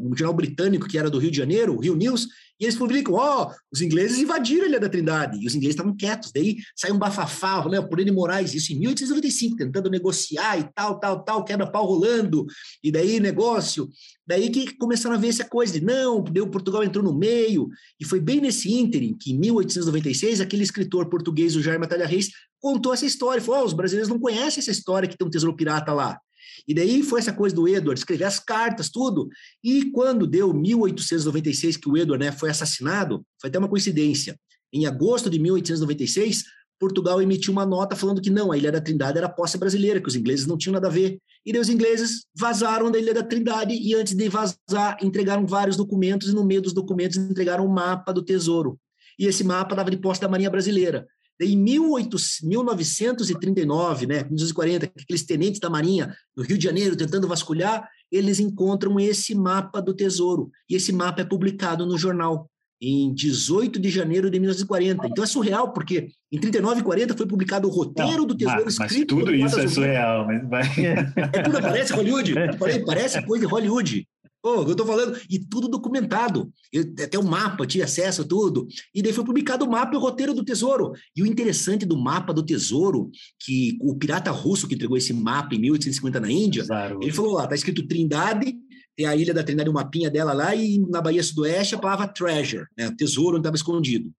um jornal britânico que era do Rio de Janeiro, o Rio News, e eles publicam, ó, oh, os ingleses invadiram a Ilha da Trindade, e os ingleses estavam quietos, daí sai um bafafá, né, por N. Moraes, isso em 1895, tentando negociar e tal, tal, tal, quebra-pau rolando, e daí negócio, daí que começaram a ver essa coisa de, não, deu Portugal entrou no meio, e foi bem nesse ínterim que em 1896, aquele escritor português, o Jair Matalha Reis, contou essa história, falou, oh, os brasileiros não conhecem essa história que tem um tesouro pirata lá, e daí foi essa coisa do Edward, escrever as cartas, tudo. E quando deu 1896 que o Edward né, foi assassinado, foi até uma coincidência. Em agosto de 1896, Portugal emitiu uma nota falando que não, a Ilha da Trindade era posse brasileira, que os ingleses não tinham nada a ver. E daí os ingleses vazaram da Ilha da Trindade e antes de vazar, entregaram vários documentos e no meio dos documentos entregaram um mapa do tesouro. E esse mapa dava de posse da Marinha Brasileira. Em 1939, né, 1940, aqueles tenentes da Marinha no Rio de Janeiro tentando vasculhar, eles encontram esse mapa do Tesouro. E esse mapa é publicado no jornal em 18 de janeiro de 1940. Então é surreal, porque em 39 e 40 foi publicado o roteiro Não, do Tesouro mas, escrito. Mas tudo isso é surreal. Mas... É, tudo parece Hollywood. Parece coisa de Hollywood. Oh, eu tô falando, e tudo documentado. Eu, até o mapa, tinha acesso a tudo. E daí foi publicado o mapa e o roteiro do Tesouro. E o interessante do mapa do Tesouro, que o pirata russo que entregou esse mapa em 1850 na Índia, claro. ele falou lá, tá escrito Trindade, tem a ilha da Trindade, um mapinha dela lá, e na Bahia Sudoeste a palavra treasure, né, tesouro onde estava escondido.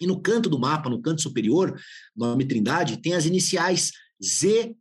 E no canto do mapa, no canto superior, nome Trindade, tem as iniciais ZZJS,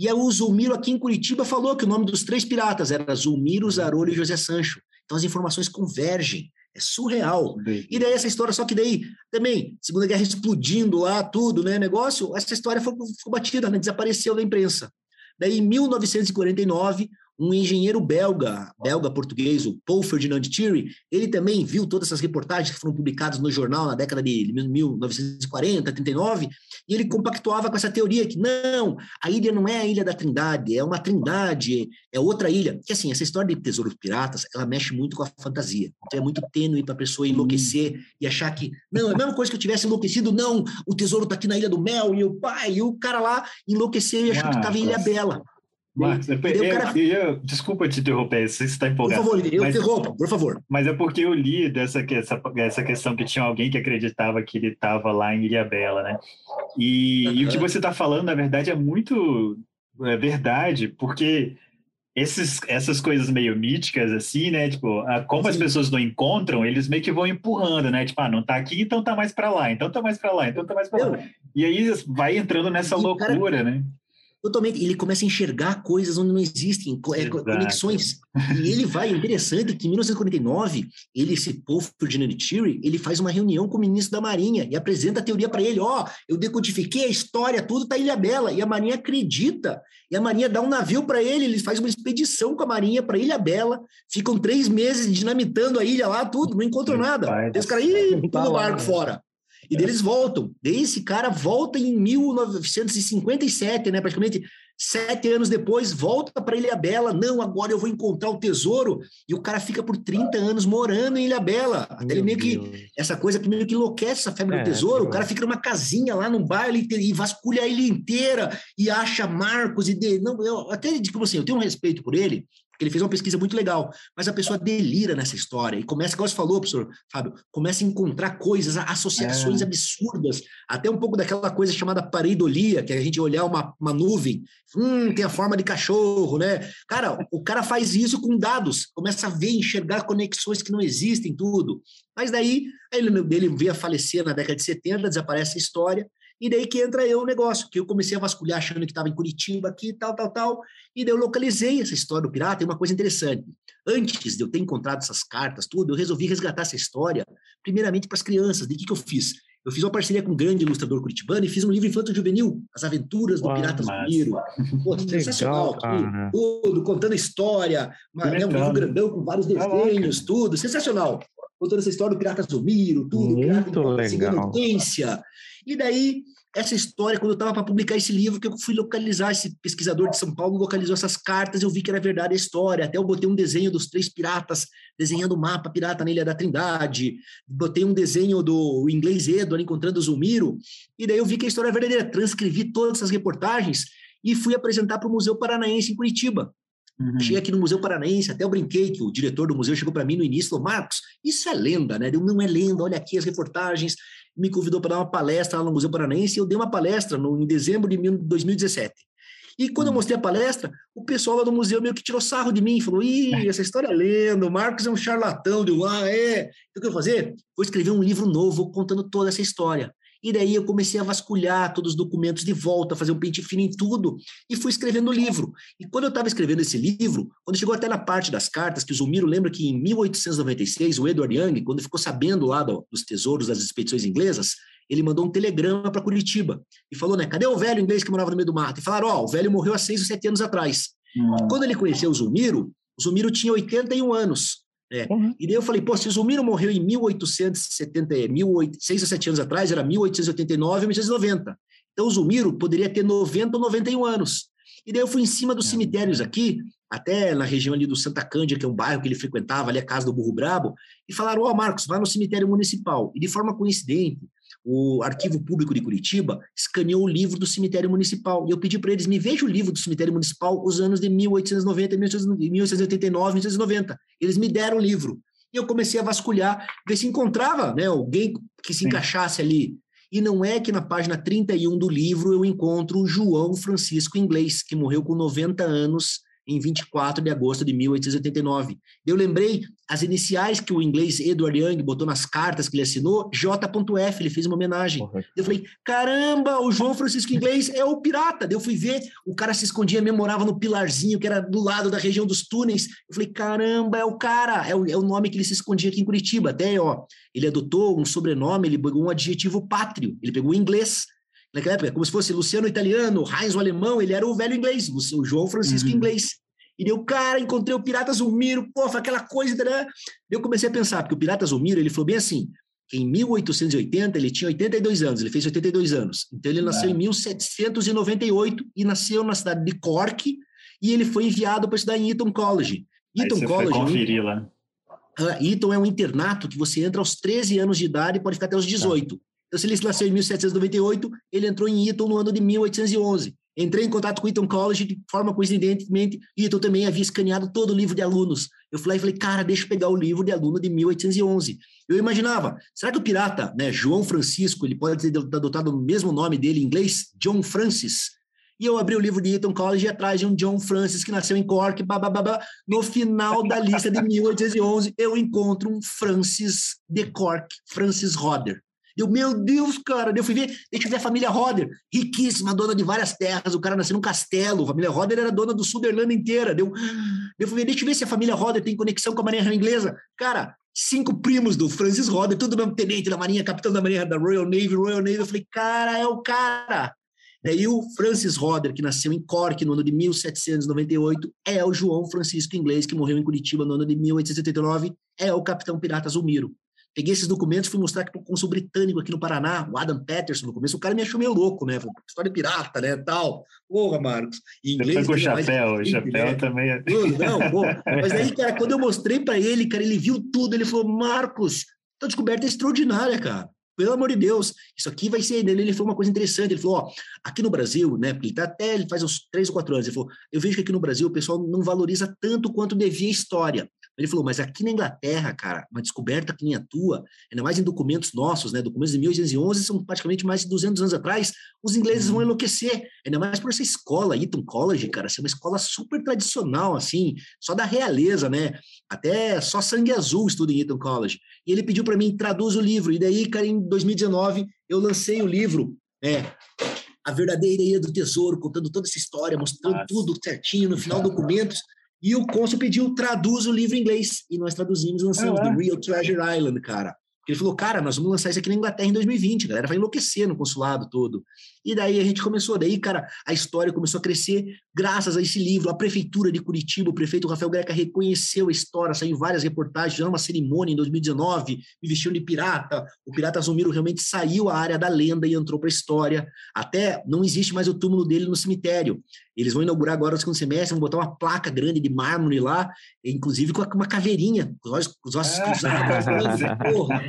e o Zulmiro aqui em Curitiba falou que o nome dos três piratas era Zulmiro, Zarolho e José Sancho. Então as informações convergem. É surreal. E daí essa história, só que daí também, Segunda Guerra explodindo lá, tudo, né? Negócio, essa história foi, foi batida, né? desapareceu da imprensa. Daí, em 1949, um engenheiro belga, belga-português, o Paul Ferdinand Thierry, ele também viu todas essas reportagens que foram publicadas no jornal na década de 1940, 39, e ele compactuava com essa teoria que não, a ilha não é a ilha da Trindade, é uma Trindade, é outra ilha. Que assim, essa história de tesouros piratas, ela mexe muito com a fantasia. Então é muito tênue para a pessoa enlouquecer hum. e achar que não, é a mesma coisa que eu tivesse enlouquecido, não, o tesouro está aqui na Ilha do Mel e o pai, e o cara lá enlouqueceu e achou ah, que estava em Ilha Bela. Marcos, eu, eu, cara... eu, desculpa te interromper, você está empolgado. Por favor, eu mas, interrompa, por favor. Mas é porque eu li dessa essa, essa questão que tinha alguém que acreditava que ele estava lá em Ilhabela, né? E, uhum. e o que você está falando, na verdade, é muito é verdade, porque esses, essas coisas meio míticas, assim, né? Tipo, a, como Sim. as pessoas não encontram, eles meio que vão empurrando, né? Tipo, ah, não tá aqui, então tá mais para lá, então tá mais para lá, então tá mais para lá. E aí vai entrando nessa e, loucura, cara, né? Totalmente. Ele começa a enxergar coisas onde não existem, é, conexões. E ele vai, é interessante que em 1949, ele, esse Paul Ferdinand Thierry, ele faz uma reunião com o ministro da Marinha e apresenta a teoria para ele. Ó, oh, eu decodifiquei a história, tudo tá Ilha Bela. E a Marinha acredita. E a Marinha dá um navio para ele, ele faz uma expedição com a Marinha para Ilha Bela. Ficam três meses dinamitando a ilha lá, tudo, não encontram nada. Os caras, ih, tudo barco fora. E deles voltam. Daí esse cara volta em 1957, né? Praticamente sete anos depois, volta para Ilha Bela. Não, agora eu vou encontrar o tesouro. E o cara fica por 30 anos morando em Ilha Bela. Até ele meio Deus. que. Essa coisa que meio que enlouquece essa febre é, do tesouro. O cara fica numa casinha lá no baile e vasculha a ilha inteira e acha marcos e. De, não, eu até tipo assim, eu tenho um respeito por ele, ele fez uma pesquisa muito legal, mas a pessoa delira nessa história e começa, como você falou, professor Fábio, começa a encontrar coisas, associações é. absurdas, até um pouco daquela coisa chamada pareidolia, que é a gente olhar uma, uma nuvem, hum, tem a forma de cachorro, né? Cara, o cara faz isso com dados, começa a ver, enxergar conexões que não existem, tudo. Mas daí, ele, ele veio a falecer na década de 70, desaparece a história, e daí que entra eu o negócio, que eu comecei a vasculhar achando que estava em Curitiba aqui, tal, tal, tal. E daí eu localizei essa história do pirata. E uma coisa interessante: antes de eu ter encontrado essas cartas, tudo, eu resolvi resgatar essa história, primeiramente para as crianças. De que, que eu fiz? Eu fiz uma parceria com um grande ilustrador curitibano e fiz um livro infanto juvenil, As Aventuras do Uau, Pirata Zumiro. Pô, sensacional. Legal, tudo, contando história, uma, né, um livro grandão com vários desenhos, tudo. Sensacional. Contando essa história do Pirata Zumiro, tudo, Muito pirata legal. E daí, essa história, quando eu estava para publicar esse livro, que eu fui localizar, esse pesquisador de São Paulo localizou essas cartas, eu vi que era verdade a história. Até eu botei um desenho dos três piratas, desenhando o mapa pirata na Ilha da Trindade, botei um desenho do inglês Edward encontrando o Zulmiro, e daí eu vi que a história é verdadeira. Transcrevi todas essas reportagens e fui apresentar para o Museu Paranaense em Curitiba. Uhum. Cheguei aqui no Museu Paranaense, até eu brinquei que o diretor do museu chegou para mim no início e falou: Marcos, isso é lenda, né? Eu, não é lenda, olha aqui as reportagens. Me convidou para dar uma palestra lá no Museu Paranaense e eu dei uma palestra no, em dezembro de 2017. E quando eu uhum. mostrei a palestra, o pessoal lá do museu meio que tirou sarro de mim, falou: Ih, essa história é lenda, o Marcos é um charlatão. Deu, ah, é. Então, o que eu vou fazer? Vou escrever um livro novo contando toda essa história. E daí eu comecei a vasculhar todos os documentos de volta, fazer um pente fino em tudo, e fui escrevendo o livro. E quando eu estava escrevendo esse livro, quando chegou até na parte das cartas, que o Zulmiro lembra que em 1896, o Edward Young, quando ficou sabendo lá do, dos tesouros das expedições inglesas, ele mandou um telegrama para Curitiba e falou, né, cadê o velho inglês que morava no meio do mato? E falaram, ó, oh, o velho morreu há seis ou sete anos atrás. Uhum. Quando ele conheceu o Zulmiro, o Zulmiro tinha 81 anos. É. Uhum. E daí eu falei, pô, se o Zulmiro morreu em 1870, 6 ou 7 anos atrás, era 1889 1890. Então o Zulmiro poderia ter 90 ou 91 anos. E daí eu fui em cima dos é. cemitérios aqui, até na região ali do Santa Cândia, que é um bairro que ele frequentava, ali a casa do Burro Brabo, e falaram, ó, oh, Marcos, vai no cemitério municipal. E de forma coincidente, o Arquivo Público de Curitiba escaneou o livro do cemitério municipal. E eu pedi para eles, me veja o livro do cemitério municipal, os anos de 1890, 1889, 1890. Eles me deram o livro. E eu comecei a vasculhar, ver se encontrava né, alguém que se Sim. encaixasse ali. E não é que na página 31 do livro eu encontro o João Francisco Inglês, que morreu com 90 anos em 24 de agosto de 1889. Eu lembrei as iniciais que o inglês Edward Young botou nas cartas que ele assinou, J.F, ele fez uma homenagem. Uhum. Eu falei, caramba, o João Francisco Inglês é o pirata. Daí eu fui ver, o cara se escondia, memorava no pilarzinho, que era do lado da região dos túneis. Eu falei, caramba, é o cara, é o, é o nome que ele se escondia aqui em Curitiba. Até, ó, ele adotou um sobrenome, ele pegou um adjetivo pátrio, ele pegou o inglês, naquela época, como se fosse Luciano italiano, Heinz o alemão, ele era o velho inglês, o João Francisco uhum. inglês. E deu, cara, encontrei o Pirata Zulmiro, pô, foi aquela coisa, né? Eu comecei a pensar, porque o Pirata Zulmiro, ele falou bem assim, em 1880 ele tinha 82 anos, ele fez 82 anos. Então ele nasceu é. em 1798 e nasceu na cidade de Cork e ele foi enviado para estudar em Eton College. Eton Aí você College. Foi conferir lá. Uh, Eton é um internato que você entra aos 13 anos de idade e pode ficar até os 18. Tá. Ele nasceu em 1798, ele entrou em Eton no ano de 1811. Entrei em contato com Eton College de forma coincidentemente, Eton também havia escaneado todo o livro de alunos. Eu falei, falei, cara, deixa eu pegar o livro de aluno de 1811. Eu imaginava, será que o pirata, né, João Francisco, ele pode ter adotado o mesmo nome dele em inglês, John Francis? E eu abri o livro de Eton College e atrás de um John Francis que nasceu em Cork, babá. No final da lista de 1811, eu encontro um Francis de Cork, Francis Roder. Eu, meu Deus, cara, eu fui ver, deixa eu ver a família Roder, riquíssima, dona de várias terras, o cara nasceu num castelo, a família Roder era dona do Suderland inteira. Deu, eu fui ver, deixa eu ver se a família Roder tem conexão com a Marinha Inglesa. Cara, cinco primos do Francis Roder, tudo mesmo tenente da Marinha, capitão da Marinha, da Royal Navy, Royal Navy. Eu falei, cara, é o cara. Daí o Francis Roder, que nasceu em Cork no ano de 1798, é o João Francisco Inglês, que morreu em Curitiba no ano de 1879, é o capitão pirata Zulmiro. Peguei esses documentos, fui mostrar aqui para o cônsul britânico aqui no Paraná, o Adam Peterson, no começo. O cara me achou meio louco, né? História pirata, né? Tal. Porra, Marcos. Em inglês. com o chapéu, o chapéu né? também é. Não, pô. Mas aí, cara, quando eu mostrei para ele, cara, ele viu tudo. Ele falou, Marcos, tua descoberta é extraordinária, cara pelo amor de Deus, isso aqui vai ser. Ele falou uma coisa interessante. Ele falou: ó, aqui no Brasil, né? Porque ele tá até ele faz uns três ou quatro anos. Ele falou: eu vejo que aqui no Brasil o pessoal não valoriza tanto quanto devia a história. Ele falou, mas aqui na Inglaterra, cara, uma descoberta que nem a tua, ainda mais em documentos nossos, né, documentos de 1811, são praticamente mais de 200 anos atrás, os ingleses vão uhum. enlouquecer, ainda mais por essa escola, Eton College, cara, ser uma escola super tradicional, assim, só da realeza, né, até só sangue azul estuda em Eton College. E ele pediu para mim, traduz o livro, e daí, cara, em 2019, eu lancei o livro, é, a verdadeira ilha do tesouro, contando toda essa história, mostrando Nossa. tudo certinho no final documentos. E o cônsul pediu, traduz o livro em inglês. E nós traduzimos, lançamos ah, é? The Real Treasure Island, cara. Ele falou, cara, nós vamos lançar isso aqui na Inglaterra em 2020, a galera vai enlouquecer no consulado todo. E daí a gente começou, daí, cara, a história começou a crescer, Graças a esse livro, a prefeitura de Curitiba, o prefeito Rafael Greca reconheceu a história, saiu várias reportagens, uma cerimônia em 2019, me vestiu de pirata. O pirata Zumiro realmente saiu à área da lenda e entrou para a história. Até não existe mais o túmulo dele no cemitério. Eles vão inaugurar agora o segundo semestre, vão botar uma placa grande de mármore lá, inclusive com uma caveirinha, com os ossos cruzados. porra.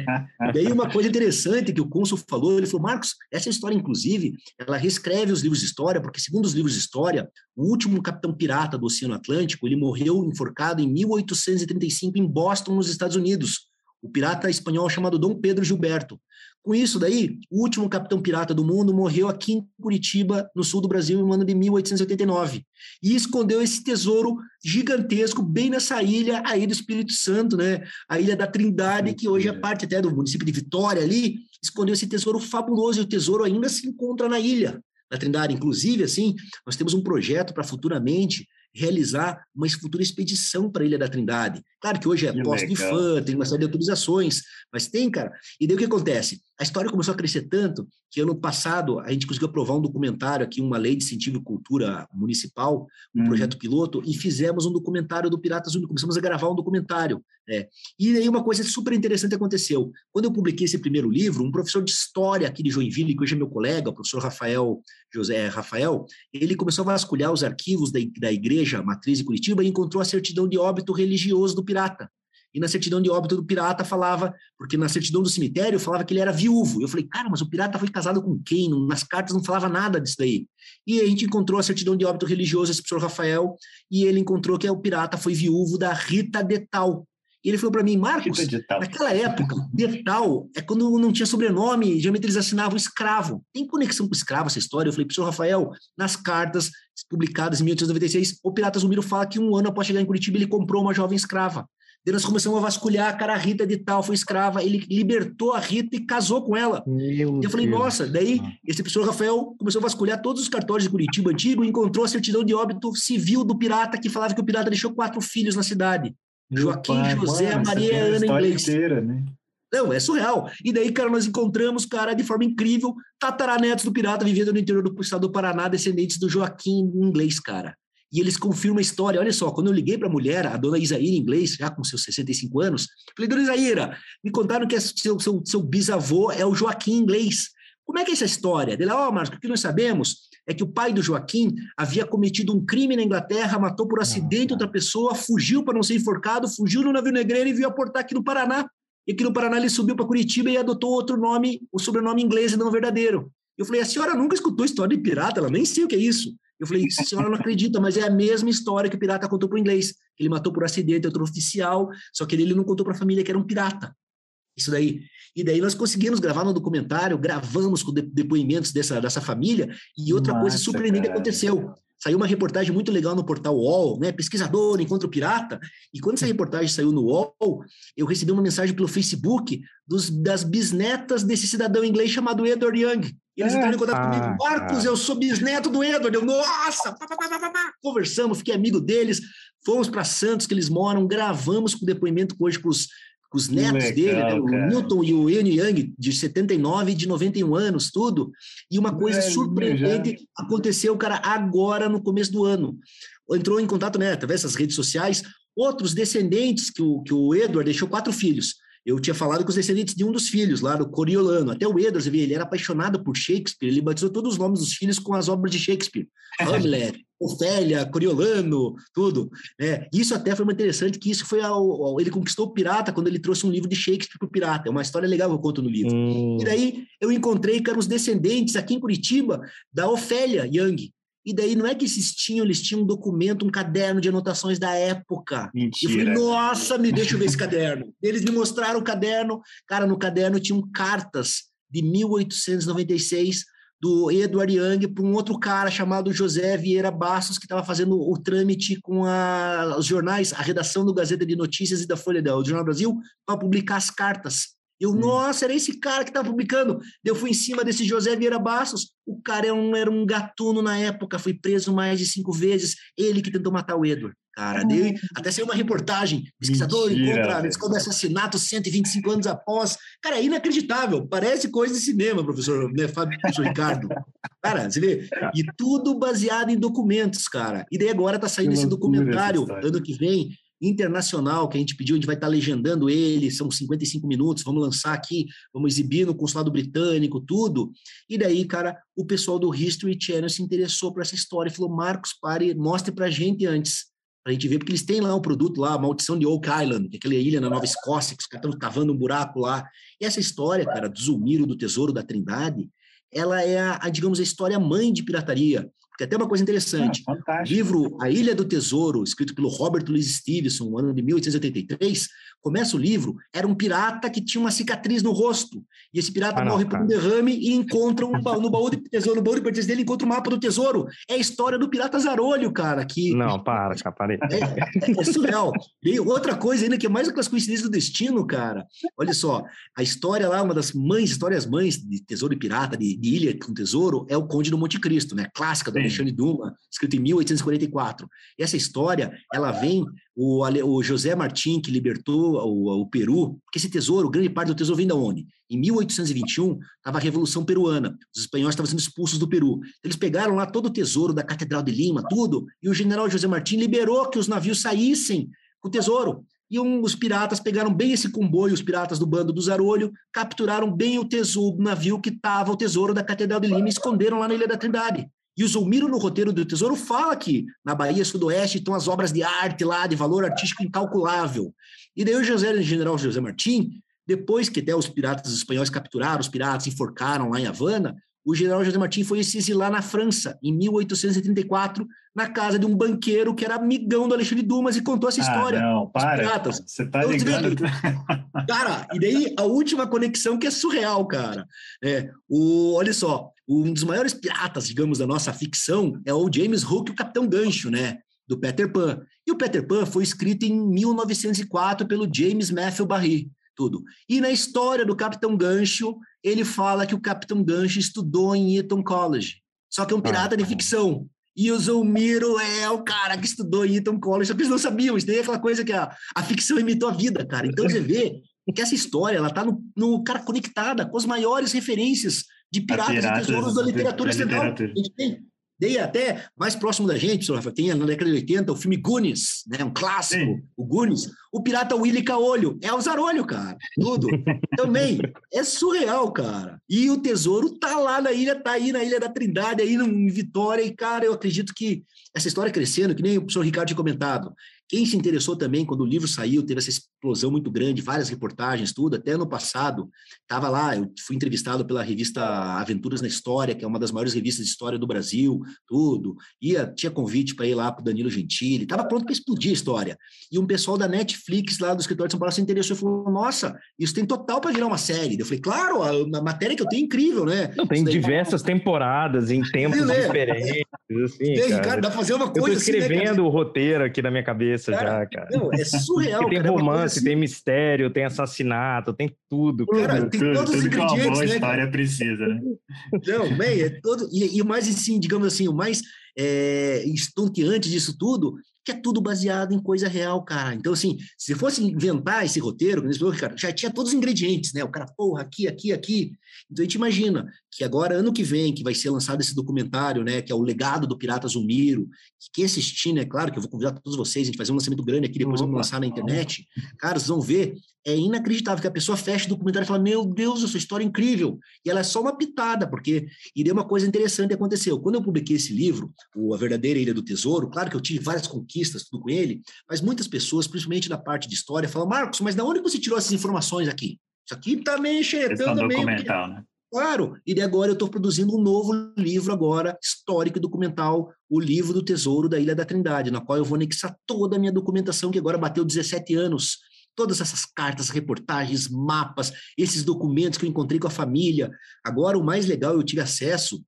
E aí uma coisa interessante que o cônsul falou, ele falou, Marcos, essa história, inclusive, ela reescreve os livros de história, porque segundo os livros de história, o último capitão pirata do Oceano Atlântico, ele morreu enforcado em 1835 em Boston, nos Estados Unidos. O pirata espanhol chamado Dom Pedro Gilberto. Com isso daí, o último capitão pirata do mundo morreu aqui em Curitiba, no sul do Brasil, no ano de 1889. E escondeu esse tesouro gigantesco bem nessa ilha aí do Espírito Santo, né? A ilha da Trindade, que hoje é parte até do município de Vitória ali, escondeu esse tesouro fabuloso e o tesouro ainda se encontra na ilha da Trindade. Inclusive, assim, nós temos um projeto para futuramente realizar uma futura expedição para a Ilha da Trindade. Claro que hoje é posto de fã, tem uma série de autorizações, mas tem, cara. E daí o que acontece? A história começou a crescer tanto que ano passado a gente conseguiu aprovar um documentário aqui, uma lei de incentivo e cultura municipal, um hum. projeto piloto, e fizemos um documentário do Piratas Únicos. Começamos a gravar um documentário. Né? E aí uma coisa super interessante aconteceu. Quando eu publiquei esse primeiro livro, um professor de história aqui de Joinville, que hoje é meu colega, o professor Rafael José Rafael, ele começou a vasculhar os arquivos da, da igreja matriz de Curitiba e encontrou a certidão de óbito religioso do pirata. E na certidão de óbito do pirata falava, porque na certidão do cemitério falava que ele era viúvo. Eu falei, cara, mas o pirata foi casado com quem? Nas cartas não falava nada disso daí. E a gente encontrou a certidão de óbito religioso, esse professor Rafael, e ele encontrou que o pirata foi viúvo da Rita de Tal. E ele falou para mim, Marcos, naquela época, Detal é quando não tinha sobrenome, geralmente eles assinavam escravo. Tem conexão com escravo essa história? Eu falei, professor Rafael, nas cartas publicadas em 1896, o Pirata Zumiro fala que um ano após chegar em Curitiba ele comprou uma jovem escrava. Daí nós começamos a vasculhar, cara, a Rita de tal foi escrava, ele libertou a Rita e casou com ela. Meu e eu falei, Deus. nossa, daí esse professor Rafael começou a vasculhar todos os cartórios de Curitiba antigo e encontrou a certidão de óbito civil do pirata que falava que o pirata deixou quatro filhos na cidade. Meu Joaquim, pai, José, mano, Maria Ana inglês. Inteira, né? Não, é surreal. E daí, cara, nós encontramos, cara, de forma incrível, tataranetos do pirata vivendo no interior do estado do Paraná, descendentes do Joaquim inglês, cara e eles confirmam a história. Olha só, quando eu liguei para a mulher, a dona Isaíra, em inglês, já com seus 65 anos, falei, dona Isaíra, me contaram que seu, seu, seu bisavô é o Joaquim inglês. Como é que é essa história? Ele, ó, oh, Marcos, o que nós sabemos é que o pai do Joaquim havia cometido um crime na Inglaterra, matou por acidente outra pessoa, fugiu para não ser enforcado, fugiu no navio negreiro e veio aportar aqui no Paraná. E aqui no Paraná ele subiu para Curitiba e adotou outro nome, o sobrenome inglês e não verdadeiro. Eu falei, a senhora nunca escutou história de pirata? Ela nem sei o que é isso. Eu falei, a senhora não acredita, mas é a mesma história que o pirata contou para o inglês. Ele matou por acidente outro oficial, só que ele, ele não contou para a família que era um pirata. Isso daí. E daí nós conseguimos gravar no documentário, gravamos com depoimentos dessa, dessa família, e outra Nossa, coisa surpreendente cara. aconteceu. Saiu uma reportagem muito legal no portal UOL, né? Pesquisador encontra o pirata. E quando essa reportagem saiu no UOL, eu recebi uma mensagem pelo Facebook dos, das bisnetas desse cidadão inglês chamado Edward Young. E eles entraram em contato comigo. Ah, Marcos, eu sou bisneto do Edward. Eu, nossa! Conversamos, fiquei amigo deles. Fomos para Santos, que eles moram, gravamos com depoimento hoje com os, os netos legal, dele, né? o cara. Newton e o Ian Young, de 79 e de 91 anos, tudo. E uma coisa é, surpreendente já. aconteceu, cara, agora no começo do ano. Entrou em contato, né, através das redes sociais, outros descendentes que o, que o Edward deixou quatro filhos. Eu tinha falado com os descendentes de um dos filhos, lá do Coriolano. Até o Edwards, ele era apaixonado por Shakespeare, ele batizou todos os nomes dos filhos com as obras de Shakespeare. Hamlet, Ofélia, Coriolano, tudo. É, isso até foi muito interessante, que isso foi ao, ao, ele conquistou o pirata quando ele trouxe um livro de Shakespeare para o pirata. É uma história legal que eu conto no livro. Hum. E daí eu encontrei, cara, os descendentes aqui em Curitiba da Ofélia Young. E daí não é que esses tinham, eles tinham um documento, um caderno de anotações da época. Mentira. Eu falei, nossa, me deixa eu ver esse caderno. Eles me mostraram o caderno. Cara, no caderno tinham cartas de 1896 do Edward Young para um outro cara chamado José Vieira Bastos, que estava fazendo o trâmite com a, os jornais, a redação do Gazeta de Notícias e da Folha do Jornal Brasil, para publicar as cartas. Eu, nossa, era esse cara que estava publicando. Eu fui em cima desse José Vieira Bastos. O cara era é um, era um gatuno na época, foi preso mais de cinco vezes. Ele que tentou matar o Edward. Cara, deu, até saiu uma reportagem. Pesquisador Mentira, encontra, descobre assassinato 125 anos após. Cara, é inacreditável. Parece coisa de cinema, professor, né, Fábio, professor Ricardo. Cara, você vê? E tudo baseado em documentos, cara. E daí agora tá saindo esse documentário ano que vem, internacional, que a gente pediu, a gente vai estar legendando ele, são 55 minutos, vamos lançar aqui, vamos exibir no consulado britânico, tudo. E daí, cara, o pessoal do History Channel se interessou por essa história e falou: Marcos, pare, mostre pra gente antes para a gente ver, porque eles têm lá um produto lá, a Maldição de Oak Island, que é aquela ilha na Nova Escócia, que os caras estão cavando um buraco lá. E essa história, cara, do Zulmiro, do Tesouro da Trindade, ela é, a, a digamos, a história mãe de pirataria. Porque até uma coisa interessante, ah, livro A Ilha do Tesouro, escrito pelo Robert Louis Stevenson, no ano de 1883, começa o livro, era um pirata que tinha uma cicatriz no rosto. E esse pirata ah, morre por um derrame e encontra um baú, no baú de tesouro, no baú de pertences dele, encontra o um mapa do tesouro. É a história do pirata Zarolho, cara. Que, Não, para, parei. É, é, é, surreal. E outra coisa ainda, que é mais aquelas coincidências do destino, cara. Olha só, a história lá, uma das mães, histórias mães de Tesouro e Pirata, de, de Ilha com Tesouro, é o Conde do Monte Cristo, né? Clássica do Sim. Alexandre Dumas, escrito em 1844. E essa história, ela vem o, o José Martim, que libertou o, o, Peru, porque esse tesouro, grande parte do tesouro vem da onde? Em 1821, estava a Revolução Peruana, os espanhóis estavam sendo expulsos do Peru. Eles pegaram lá todo o tesouro da Catedral de Lima, tudo, e o general José Martim liberou que os navios saíssem com o tesouro. E um, os piratas pegaram bem esse comboio, os piratas do bando do Zarolho, capturaram bem o tesouro, o navio que estava o tesouro da Catedral de Lima e esconderam lá na Ilha da Trindade. E o Zulmiro, no roteiro do Tesouro, fala que na Bahia Sudoeste estão as obras de arte lá, de valor artístico incalculável. E daí o José, o general José Martim, depois que até os piratas espanhóis capturaram os piratas, enforcaram lá em Havana, o general José Martim foi se exilar na França, em 1834, na casa de um banqueiro que era amigão do Alexandre Dumas e contou essa ah, história. Não, para. Você tá então, ligando. cara, e daí a última conexão que é surreal, cara. É, o, olha só, um dos maiores piratas, digamos, da nossa ficção é o James Hook, o Capitão Gancho, né? Do Peter Pan. E o Peter Pan foi escrito em 1904 pelo James Matthew Barry, tudo. E na história do Capitão Gancho, ele fala que o Capitão Gancho estudou em Eton College. Só que é um pirata ah, de ficção. E o Zulmiro é o cara que estudou em Eton College, só que eles não sabiam. Isso daí é aquela coisa que a, a ficção imitou a vida, cara. Então você vê que essa história, ela tá no, no cara conectada com as maiores referências de piratas, piratas e tesouros da literatura ocidental. A gente tem, Daí até mais próximo da gente, senhor Rafael, tem na década de 80 o filme Goonies, né? um clássico, Sim. o Goonies. O pirata Willy Caolho, é o Zarolho, cara, tudo. Também, é surreal, cara. E o tesouro tá lá na ilha, tá aí na Ilha da Trindade, aí em Vitória, e cara, eu acredito que essa história crescendo, que nem o professor Ricardo tinha comentado, quem se interessou também, quando o livro saiu, teve essa explosão muito grande, várias reportagens, tudo. Até ano passado, estava lá, eu fui entrevistado pela revista Aventuras na História, que é uma das maiores revistas de história do Brasil, tudo. Ia, tinha convite para ir lá para o Danilo Gentili, estava pronto para explodir a história. E um pessoal da Netflix, lá do escritório de São Paulo, se interessou e falou: Nossa, isso tem total para virar uma série. Eu falei: Claro, a, a, matéria que eu tenho é incrível, né? Não, tem diversas temporadas em tempos diferentes. Assim, e Ricardo, dá para fazer uma coisa. Eu estou escrevendo assim, né, o roteiro aqui na minha cabeça cabeça cara, já, cara. Não, é surreal. tem cara, é romance, assim. tem mistério, tem assassinato, tem tudo. Cara, tem todos os ingredientes, que uma boa né? história precisa, né? Não, bem, é todo. E, e o mais assim, digamos assim, o mais é, estonteante disso tudo que é tudo baseado em coisa real, cara. Então, assim, se fosse inventar esse roteiro, cara, já tinha todos os ingredientes, né? O cara, porra, aqui, aqui, aqui. Então, a gente imagina que agora, ano que vem, que vai ser lançado esse documentário, né? Que é o legado do Pirata Zumiro. Que assistir, né? Claro que eu vou convidar todos vocês, a gente fazer um lançamento grande aqui, depois vamos lançar na internet. Cara, vocês vão ver, é inacreditável que a pessoa fecha o documentário e fala, meu Deus, essa história é incrível. E ela é só uma pitada, porque iria uma coisa interessante aconteceu. Quando eu publiquei esse livro, o A Verdadeira Ilha do Tesouro, claro que eu tive várias conquistas, tudo com ele, mas muitas pessoas, principalmente da parte de história, falam, Marcos, mas de onde você tirou essas informações aqui? Isso aqui tá meio xeretando meio... né? Claro, e agora eu estou produzindo um novo livro agora, histórico e documental, o livro do Tesouro da Ilha da Trindade, na qual eu vou anexar toda a minha documentação, que agora bateu 17 anos, todas essas cartas, reportagens, mapas, esses documentos que eu encontrei com a família. Agora, o mais legal, eu tive acesso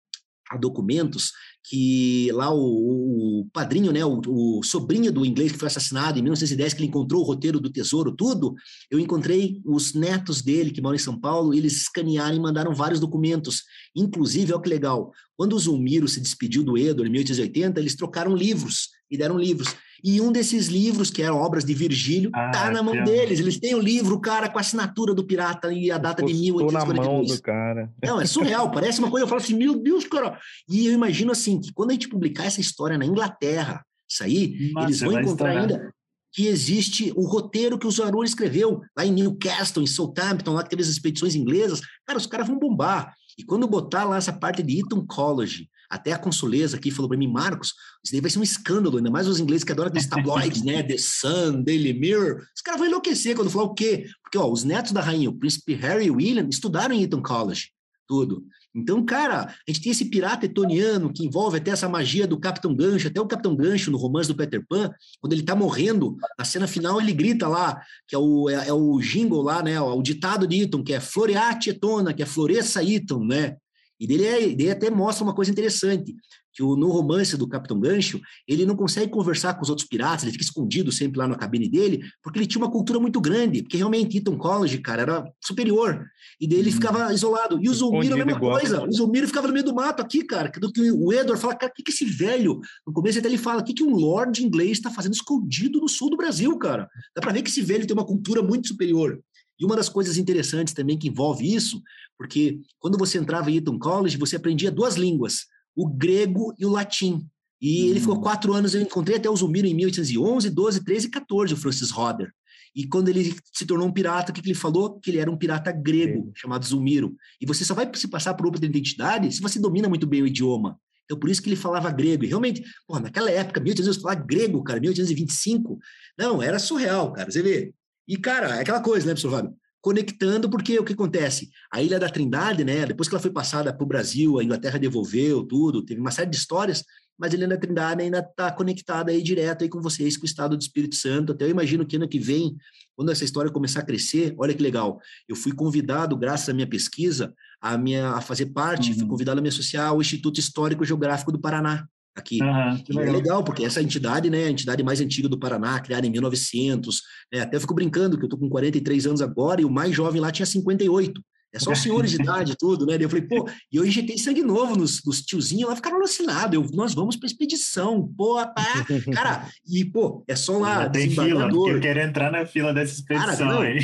a documentos que lá o, o padrinho, né, o, o, sobrinho do inglês que foi assassinado em 1910, que ele encontrou o roteiro do tesouro, tudo, eu encontrei os netos dele que moram em São Paulo, eles escanearam e mandaram vários documentos. Inclusive, olha que legal, quando o Zulmiro se despediu do Edward em 1880, eles trocaram livros e deram livros. E um desses livros, que eram obras de Virgílio, ah, tá na mão deles. Eles têm o livro, cara, com a assinatura do pirata e a data de 1842. na mão do cara. Não, é surreal, parece uma coisa, eu falo assim, meu Deus, cara. E eu imagino assim, que quando a gente publicar essa história na Inglaterra, isso aí, Nossa, eles vão encontrar ainda que existe o roteiro que o Zarur escreveu lá em Newcastle, em Southampton, lá que teve as expedições inglesas. Cara, os caras vão bombar. E quando botar lá essa parte de Eton College, até a consuleza aqui falou para mim, Marcos, isso daí vai ser um escândalo, ainda mais os ingleses que adoram aqueles tabloides, né? The Sun, Daily Mirror. Os caras vão enlouquecer quando falar o quê? Porque, ó, os netos da rainha, o príncipe Harry e William, estudaram em Eton College, tudo. Então, cara, a gente tem esse pirata etoniano que envolve até essa magia do Capitão Gancho, até o Capitão Gancho no romance do Peter Pan, quando ele tá morrendo, na cena final ele grita lá, que é o, é, é o jingle lá, né, o ditado de Eton, que é Floreate Etona, que é Floresça Eton, né, e dele, é, dele até mostra uma coisa interessante, que o, no romance do Capitão Gancho, ele não consegue conversar com os outros piratas, ele fica escondido sempre lá na cabine dele, porque ele tinha uma cultura muito grande, porque realmente Eton College, cara, era superior, e dele hum. ficava isolado. E o Zulmiro a mesma igual. coisa, o Zulmiro ficava no meio do mato aqui, cara, do que o Edward fala, cara, o que, que esse velho, no começo até ele fala, o que, que um lord inglês está fazendo escondido no sul do Brasil, cara? Dá para ver que esse velho tem uma cultura muito superior. E uma das coisas interessantes também que envolve isso, porque quando você entrava em Eton College, você aprendia duas línguas, o grego e o latim. E hum. ele ficou hum. quatro anos, eu encontrei até o Zumiro em 1811, 12, 13 e 14, o Francis Roder. E quando ele se tornou um pirata, o que, que ele falou? Que ele era um pirata grego, chamado Zulmiro. E você só vai se passar por outra identidade se você domina muito bem o idioma. Então, por isso que ele falava grego. E realmente, porra, naquela época, 1800, falar grego, cara, 1825, não, era surreal, cara. Você vê, e, cara, é aquela coisa, né, professor Fábio? Conectando, porque o que acontece? A Ilha da Trindade, né, depois que ela foi passada para o Brasil, a Inglaterra devolveu tudo, teve uma série de histórias, mas a Ilha da Trindade ainda está conectada aí direto aí com vocês, com o Estado do Espírito Santo. Até eu imagino que ano que vem, quando essa história começar a crescer, olha que legal, eu fui convidado, graças à minha pesquisa, a, minha, a fazer parte, uhum. fui convidado a me associar ao Instituto Histórico Geográfico do Paraná aqui. Uhum, é legal, porque essa entidade, né, a entidade mais antiga do Paraná, criada em 1900, né, até fico brincando que eu tô com 43 anos agora e o mais jovem lá tinha 58. É só senhores de idade tudo, né? eu falei, pô, e eu injetei sangue novo nos, nos tiozinhos lá, ficaram alucinados. Eu, nós vamos para expedição, pô, pá. Cara, e, pô, é só lá. Já tem fila, eu quero entrar na fila dessa expedição cara, aí.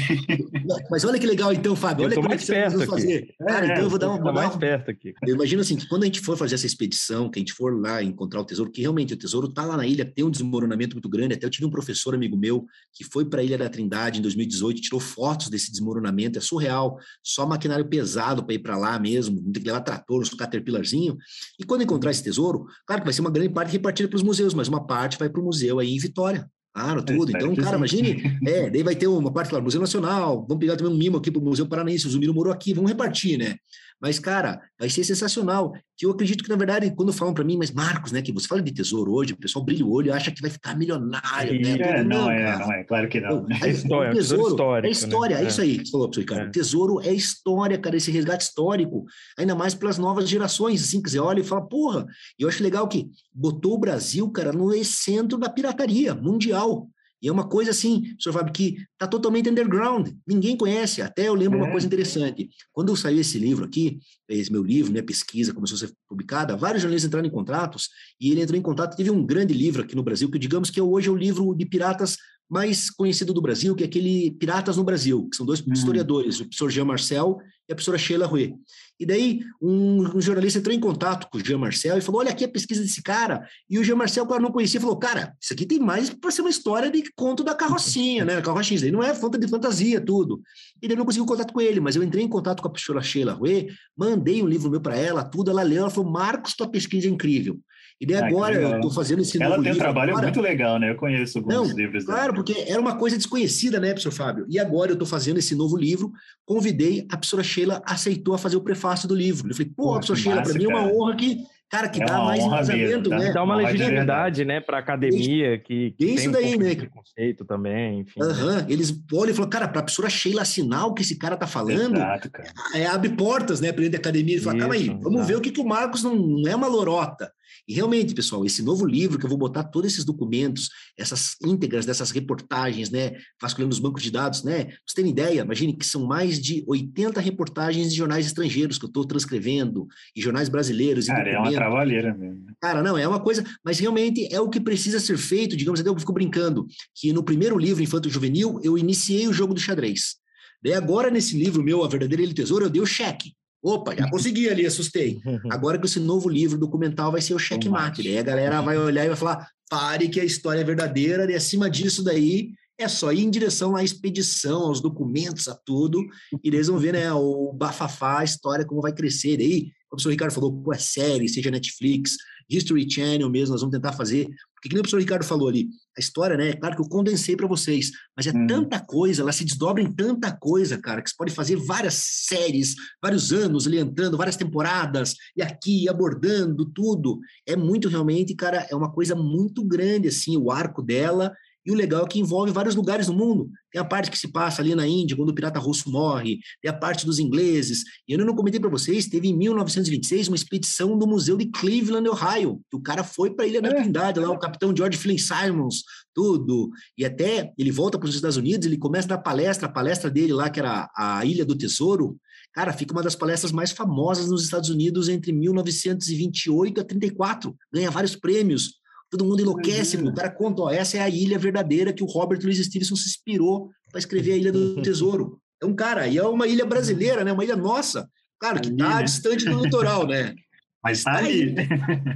Mas olha que legal, então, Fábio. Olha como é que você vai fazer. Cara, é, então eu vou dar uma. mais perto aqui. Eu imagino assim, que quando a gente for fazer essa expedição, que a gente for lá encontrar o tesouro, que realmente o tesouro tá lá na ilha, tem um desmoronamento muito grande. Até eu tive um professor amigo meu que foi para a Ilha da Trindade em 2018, tirou fotos desse desmoronamento, é surreal. Só maquinário pesado para ir para lá mesmo, tem que levar trator, uns caterpillarzinho. E quando encontrar esse tesouro, claro que vai ser uma grande parte repartida para os museus, mas uma parte vai para o museu aí em Vitória. Claro, tudo. Então, cara, imagine, é, daí vai ter uma parte lá, Museu Nacional, vamos pegar também um mimo aqui para o Museu Paranaense, o Zumiro morou aqui, vamos repartir, né? Mas, cara, vai ser sensacional. Que eu acredito que, na verdade, quando falam para mim, mas Marcos, né, que você fala de tesouro hoje, o pessoal brilha o olho e acha que vai ficar milionário, né? É, não, não, é, não é, claro que não. É, história, tesouro, histórico, é história, né? é isso aí que você falou, professor Ricardo. É. Tesouro é história, cara, esse resgate histórico, ainda mais pelas novas gerações, assim, que você olha e fala, porra, eu acho legal que botou o Brasil, cara, no centro da pirataria mundial. E é uma coisa assim, senhor Fábio, que está totalmente underground, ninguém conhece. Até eu lembro é. uma coisa interessante. Quando saiu esse livro aqui, esse meu livro, minha pesquisa começou a ser publicada, vários jornalistas entraram em contratos, e ele entrou em contato, teve um grande livro aqui no Brasil, que digamos que hoje é o livro de piratas mais conhecido do Brasil, que é aquele Piratas no Brasil, que são dois uhum. historiadores, o professor Jean Marcel e a professora Sheila Rue. E daí um, um, jornalista entrou em contato com o Jean Marcel e falou: Olha aqui a pesquisa desse cara. E o Jean Marcel, claro, não conhecia, falou: Cara, isso aqui tem mais para ser uma história de conto da carrocinha, né? Carrocinha, não é fonte de fantasia, tudo. E daí eu não consegui contato com ele, mas eu entrei em contato com a professora Sheila Rue, mandei um livro meu para ela, tudo, ela leu, ela falou: Marcos, tua pesquisa é incrível. E daí ah, agora eu estou fazendo esse Ela tem um trabalho agora. muito legal, né? Eu conheço alguns Não, livros dela. Claro, porque era uma coisa desconhecida, né, professor Fábio? E agora eu estou fazendo esse novo livro, convidei, a professora Sheila aceitou a fazer o prefácio do livro. Eu falei, pô, professora Sheila, para mim é uma honra que Cara, que é dá mais embasamento, né? Dá uma legitimidade, né, para a academia, que, que isso daí, um né? preconceito também, enfim. Uhum. Né? Eles olham e falam, cara, para a professora Sheila assinar o que esse cara tá falando, Exato, cara. É, abre portas, né, para dentro da academia. Ele fala, calma aí, vamos exato. ver o que, que o Marcos não, não é uma lorota. E realmente, pessoal, esse novo livro que eu vou botar todos esses documentos, essas íntegras dessas reportagens, né, vasculhando os bancos de dados, né, pra você terem ideia, imagine que são mais de 80 reportagens de jornais estrangeiros que eu estou transcrevendo, e jornais brasileiros. Cara, é uma trabalheira mesmo. Cara, não, é uma coisa, mas realmente é o que precisa ser feito, digamos, até eu fico brincando, que no primeiro livro, Infanto Juvenil, eu iniciei o jogo do xadrez. Daí agora, nesse livro meu, A Verdadeira Ilha Tesouro, eu dei o cheque. Opa, já consegui ali, assustei. Agora com esse novo livro documental vai ser o checkmate. Daí a galera vai olhar e vai falar: pare que a história é verdadeira, e acima disso daí é só ir em direção à expedição, aos documentos, a tudo, e eles vão ver, né, o bafafá, a história, como vai crescer. Daí, o professor Ricardo falou, pô, é série, seja Netflix, History Channel mesmo, nós vamos tentar fazer. Porque, como o professor Ricardo falou ali, a história, né? É claro que eu condensei para vocês, mas é hum. tanta coisa, ela se desdobra em tanta coisa, cara, que você pode fazer várias séries, vários anos alientando, várias temporadas, e aqui abordando tudo. É muito realmente, cara, é uma coisa muito grande, assim, o arco dela e o legal é que envolve vários lugares no mundo. Tem a parte que se passa ali na Índia, quando o pirata russo morre, tem a parte dos ingleses. E eu não comentei para vocês, teve em 1926 uma expedição do Museu de Cleveland, Ohio, que o cara foi para a Ilha da é. Trindade, lá o capitão George Flynn Simons, tudo. E até ele volta para os Estados Unidos, ele começa a dar palestra, a palestra dele lá, que era a Ilha do Tesouro, Cara, fica uma das palestras mais famosas nos Estados Unidos entre 1928 a 34. Ganha vários prêmios. Todo mundo enlouquece, o cara conta, ó, essa é a ilha verdadeira que o Robert Louis Stevenson se inspirou para escrever a Ilha do Tesouro. É um cara, e é uma ilha brasileira, né? Uma ilha nossa. Claro, que está né? distante do litoral, né? Mas está aí.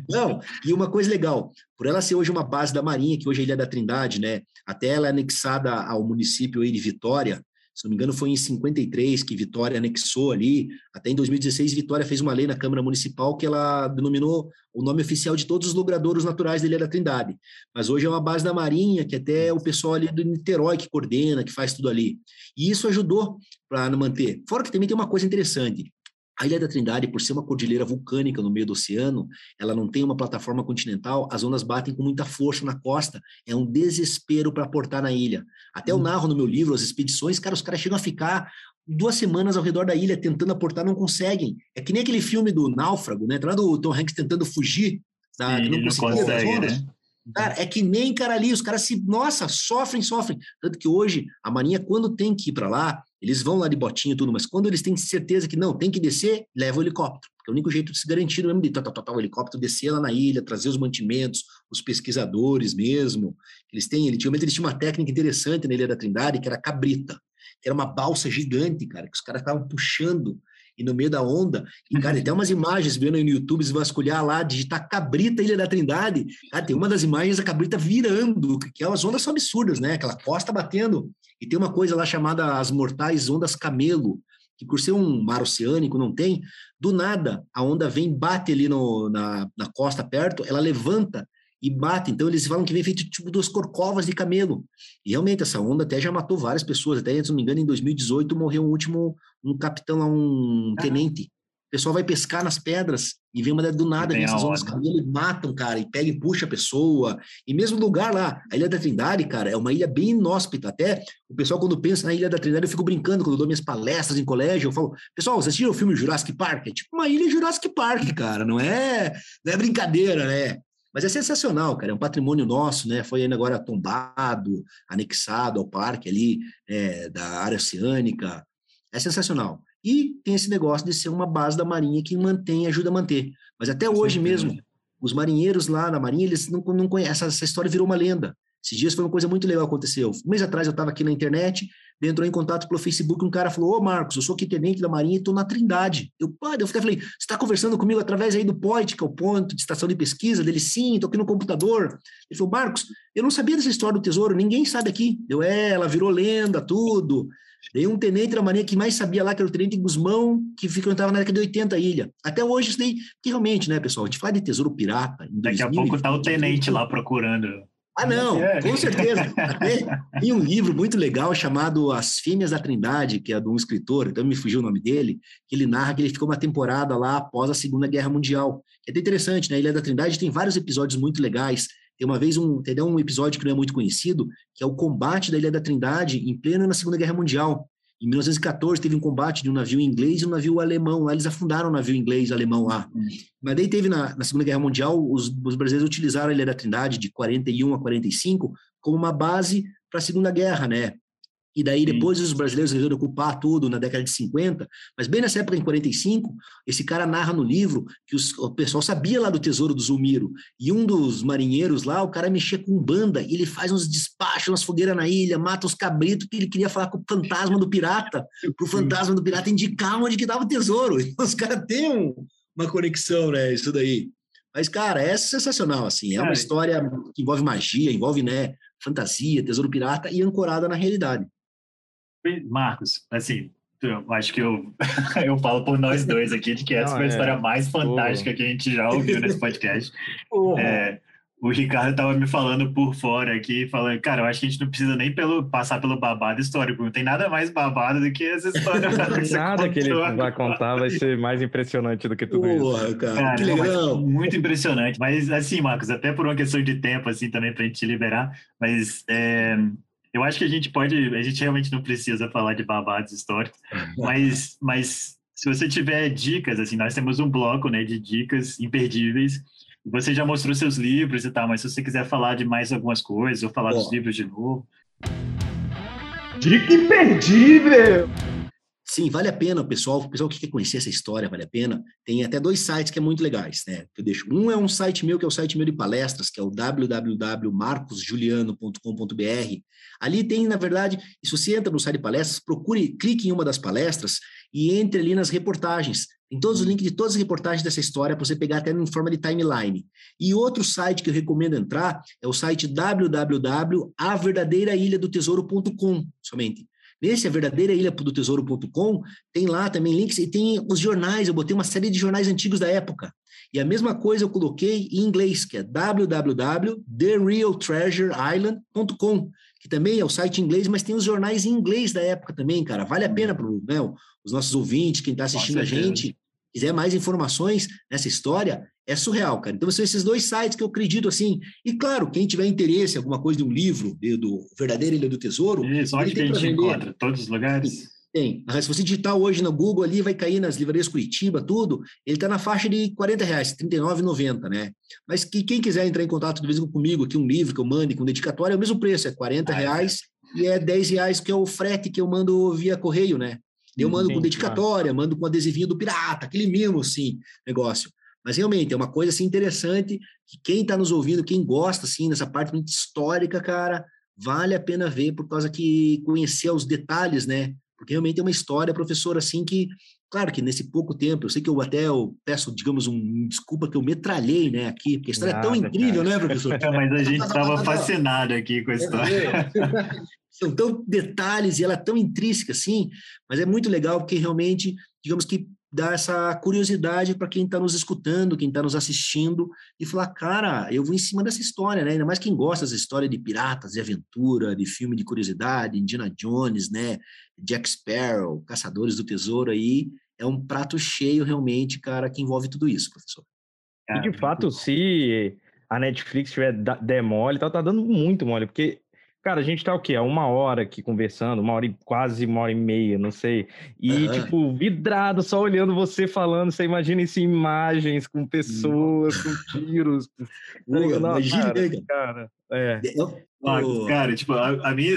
Não, e uma coisa legal, por ela ser hoje uma base da Marinha, que hoje é a Ilha da Trindade, né? Até ela é anexada ao município aí de Vitória, se não me engano, foi em 53 que Vitória anexou ali. Até em 2016, Vitória fez uma lei na Câmara Municipal que ela denominou o nome oficial de todos os logradouros naturais da Ilha da Trindade. Mas hoje é uma base da Marinha, que até o pessoal ali do Niterói que coordena, que faz tudo ali. E isso ajudou para manter. Fora que também tem uma coisa interessante. A Ilha da Trindade, por ser uma cordilheira vulcânica no meio do oceano, ela não tem uma plataforma continental, as ondas batem com muita força na costa, é um desespero para portar na ilha. Até eu hum. narro no meu livro as expedições, cara, os caras chegam a ficar duas semanas ao redor da ilha tentando aportar, não conseguem. É que nem aquele filme do Náufrago, né? Tá lá do Tom Hanks tentando fugir da, Sim, que não, não consegue, né? Cara, é que nem cara ali, os caras se, nossa, sofrem, sofrem. Tanto que hoje, a Marinha, quando tem que ir para lá, eles vão lá de botinha e tudo, mas quando eles têm certeza que não, tem que descer, leva o helicóptero. É o único jeito de se garantir mesmo de tá, tá, tá, tá, o helicóptero descer lá na ilha, trazer os mantimentos, os pesquisadores mesmo. Eles têm, antigamente eles tinham uma técnica interessante na Ilha da Trindade, que era cabrita, que era uma balsa gigante, cara, que os caras estavam puxando e no meio da onda. E, cara, tem umas imagens vendo aí no YouTube, se vasculhar lá, digitar Cabrita Ilha da Trindade. Cara, tem uma das imagens da Cabrita virando, que é umas ondas são absurdas, né? Aquela costa batendo. E tem uma coisa lá chamada as mortais ondas camelo, que por ser um mar oceânico, não tem, do nada a onda vem, bate ali no, na, na costa perto, ela levanta e bate. Então eles falam que vem feito tipo duas corcovas de camelo. E realmente essa onda até já matou várias pessoas. Até, se não me engano, em 2018 morreu um último, um capitão lá, um tenente. O pessoal vai pescar nas pedras e vem uma do nada, vem essas ondas camelo e matam, cara, e pega e puxa a pessoa. E mesmo lugar lá, a Ilha da Trindade, cara, é uma ilha bem inóspita. Até o pessoal, quando pensa na Ilha da Trindade, eu fico brincando quando eu dou minhas palestras em colégio. Eu falo, pessoal, vocês assistiram o filme Jurassic Park? É tipo uma ilha Jurassic Park, cara, não é, não é brincadeira, né? Mas é sensacional, cara, é um patrimônio nosso, né? Foi ainda agora tombado, anexado ao parque ali é, da área oceânica. É sensacional. E tem esse negócio de ser uma base da Marinha que mantém, ajuda a manter. Mas até hoje mesmo, os marinheiros lá na Marinha, eles não, não conhecem, essa, essa história virou uma lenda. Esses dias foi uma coisa muito legal que aconteceu. Um mês atrás eu estava aqui na internet, entrou em contato pelo Facebook, um cara falou, ô Marcos, eu sou aqui tenente da Marinha e estou na Trindade. Eu, pá, eu falei, você está conversando comigo através aí do POIT, que é o ponto de estação de pesquisa, dele, sim, estou aqui no computador. Ele falou, Marcos, eu não sabia dessa história do tesouro, ninguém sabe aqui. Eu, é, ela virou lenda, tudo. Daí um tenente da Marinha que mais sabia lá, que era o tenente Guzmão, que frequentava na década de 80 a ilha. Até hoje isso daí, que realmente, né, pessoal, a gente fala de tesouro pirata. Daqui 2000, a pouco tá o tenente lá procurando ah, não, é. com certeza. Até tem um livro muito legal chamado As Fêmeas da Trindade, que é de um escritor, então me fugiu o nome dele, que ele narra que ele ficou uma temporada lá após a Segunda Guerra Mundial. É até interessante, né? A Ilha da Trindade tem vários episódios muito legais. Tem uma vez um, tem um episódio que não é muito conhecido, que é o combate da Ilha da Trindade em pleno na Segunda Guerra Mundial. Em 1914 teve um combate de um navio inglês e um navio alemão. Lá eles afundaram o um navio inglês e alemão lá. Uhum. Mas daí teve na, na, Segunda Guerra Mundial, os, os brasileiros utilizaram a Ilha da Trindade de 41 a 45 como uma base para a Segunda Guerra, né? E daí depois Sim. os brasileiros resolveram ocupar tudo na década de 50, mas bem nessa época, em 45, esse cara narra no livro que os, o pessoal sabia lá do tesouro do Zulmiro, e um dos marinheiros lá, o cara mexia com banda, e ele faz uns despachos, umas fogueiras na ilha, mata os cabritos, que ele queria falar com o fantasma do pirata, para o fantasma do pirata indicar onde que estava o tesouro. Então, os caras têm um, uma conexão, né, isso daí. Mas, cara, é sensacional, assim, é uma história que envolve magia, envolve, né, fantasia, tesouro pirata e ancorada na realidade. Marcos, assim, eu acho que eu, eu falo por nós dois aqui de que essa Não, foi a é. história mais fantástica que a gente já ouviu nesse podcast. É, o Ricardo estava me falando por fora aqui, falando, cara, eu acho que a gente não precisa nem pelo, passar pelo babado histórico, não tem nada mais babado do que essa história. que nada que ele vai contar vai ser mais impressionante do que tudo Porra, isso. Cara, cara que legal. muito impressionante. Mas assim, Marcos, até por uma questão de tempo, assim, também para a gente liberar, mas é, eu acho que a gente pode, a gente realmente não precisa falar de babados históricos, mas, mas se você tiver dicas, assim, nós temos um bloco, né, de dicas imperdíveis. Você já mostrou seus livros e tal, mas se você quiser falar de mais algumas coisas ou falar dos livros de novo. Dica imperdível! Sim, vale a pena, pessoal. O pessoal que quer conhecer essa história, vale a pena. Tem até dois sites que é muito legais, né? Que eu deixo. Um é um site meu, que é o site meu de palestras, que é o www.marcosjuliano.com.br. Ali tem, na verdade, se você entra no site de palestras, procure, clique em uma das palestras e entre ali nas reportagens. Tem todos os links de todas as reportagens dessa história para você pegar até em forma de timeline. E outro site que eu recomendo entrar é o site www.averdadeirailhadotesouro.com, somente. Nesse, a verdadeira ilha do tesouro.com, tem lá também links e tem os jornais. Eu botei uma série de jornais antigos da época. E a mesma coisa eu coloquei em inglês, que é www.therealtreasureisland.com, que também é o site em inglês, mas tem os jornais em inglês da época também, cara. Vale a pena para né, os nossos ouvintes, quem está assistindo a gente, quiser mais informações nessa história, é surreal, cara. Então, são esses dois sites que eu acredito, assim. E, claro, quem tiver interesse em alguma coisa de um livro, do Verdadeiro Ilha do Tesouro... Isso, onde que a gente encontra? Todos os lugares? Tem. Se você digitar hoje no Google ali, vai cair nas livrarias Curitiba, tudo. Ele está na faixa de 40 reais, R$ 39,90, né? Mas que quem quiser entrar em contato de vez comigo, aqui um livro que eu mande com dedicatório, é o mesmo preço, é 40 ah, é. reais é. e é 10 reais que é o frete que eu mando via correio, né? Eu mando Sim, com dedicatória, claro. mando com adesivinho do pirata, aquele mimo, assim, negócio. Mas realmente é uma coisa assim interessante que quem está nos ouvindo, quem gosta assim dessa parte muito histórica, cara, vale a pena ver por causa que conhecer os detalhes, né? Porque realmente é uma história, professor, assim que, claro que nesse pouco tempo, eu sei que eu até eu peço, digamos, um desculpa que eu metralhei, né, aqui, porque a história Nada, é tão incrível, cara. né, professor? Mas a gente estava fascinado aqui com a história. São tão detalhes e ela é tão intrínseca assim, mas é muito legal porque realmente, digamos que dar essa curiosidade para quem está nos escutando, quem está nos assistindo, e falar, cara, eu vou em cima dessa história, né? Ainda mais quem gosta dessa história de piratas, de aventura, de filme de curiosidade, Indiana Jones, né? Jack Sparrow, Caçadores do Tesouro aí, é um prato cheio realmente, cara, que envolve tudo isso, professor. E de fato, se a Netflix tiver der mole, tá, tá dando muito mole, porque Cara, a gente tá o quê? Há uma hora aqui conversando, uma hora e quase uma hora e meia, não sei. E, uhum. tipo, vidrado, só olhando você falando. Você imagina isso em imagens, com pessoas, com tiros. Não, imagina, cara, cara, é. Ah, cara, tipo, a, a mim,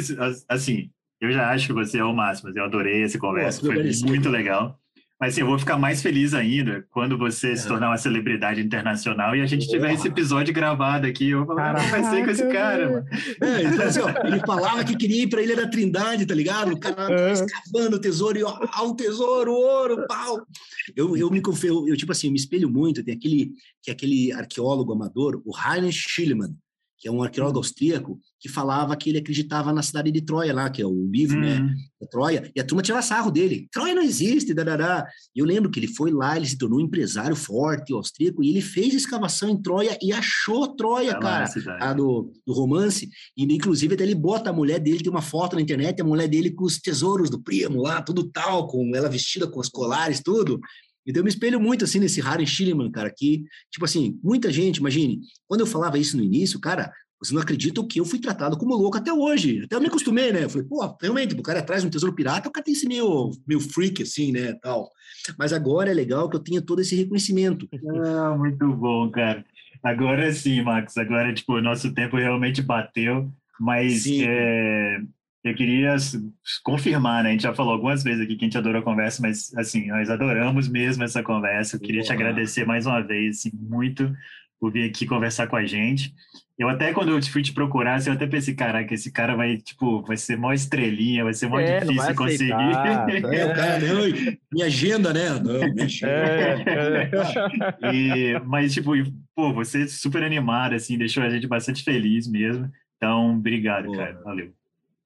assim, eu já acho que você é o máximo. Eu adorei essa conversa, Pô, foi muito legal. Mas assim, eu vou ficar mais feliz ainda quando você é. se tornar uma celebridade internacional e a gente tiver esse episódio gravado aqui. Eu vou falar, ah, vai ser com esse cara, mano. É, então, assim, ó, ele falava que queria ir para a Ilha da Trindade, tá ligado? O cara é. escavando o tesouro e ó, o tesouro, o ouro, pau. Eu, eu me confio, eu, tipo assim, eu me espelho muito. Tem aquele, que é aquele arqueólogo amador, o Heinrich Schliemann, que é um arqueólogo austríaco, que falava que ele acreditava na cidade de Troia lá, que é o livro, né, uhum. da Troia, e a turma tirava sarro dele. Troia não existe, dadadá. E eu lembro que ele foi lá, ele se tornou um empresário forte, austríaco, e ele fez escavação em Troia e achou Troia, é cara, a do, do romance. E, inclusive, até ele bota a mulher dele, tem uma foto na internet, a mulher dele com os tesouros do primo lá, tudo tal, com ela vestida com os colares, tudo. Então eu me espelho muito assim nesse Harry Schilliman, cara, que, tipo assim, muita gente, imagine, quando eu falava isso no início, cara, Vocês não acreditam que eu fui tratado como louco até hoje. Até eu me acostumei, né? Eu falei, pô, realmente, o cara atrás de um tesouro pirata, o cara tem esse meio, meio freak, assim, né, tal. Mas agora é legal que eu tenha todo esse reconhecimento. Ah, muito bom, cara. Agora sim, Max. Agora, tipo, o nosso tempo realmente bateu. Mas é, eu queria confirmar, né? A gente já falou algumas vezes aqui que a gente adorou a conversa, mas, assim, nós adoramos mesmo essa conversa. Eu queria te agradecer mais uma vez, assim, muito por vir aqui conversar com a gente. Eu até, quando eu fui te procurar, assim, eu até pensei, caraca, esse cara vai, tipo, vai ser mó estrelinha, vai ser mó é, difícil conseguir. É, o cara, não, minha agenda, né? Não, É, é. e, mas, tipo, pô, você é super animado, assim, deixou a gente bastante feliz mesmo. Então, obrigado, pô, cara. Valeu.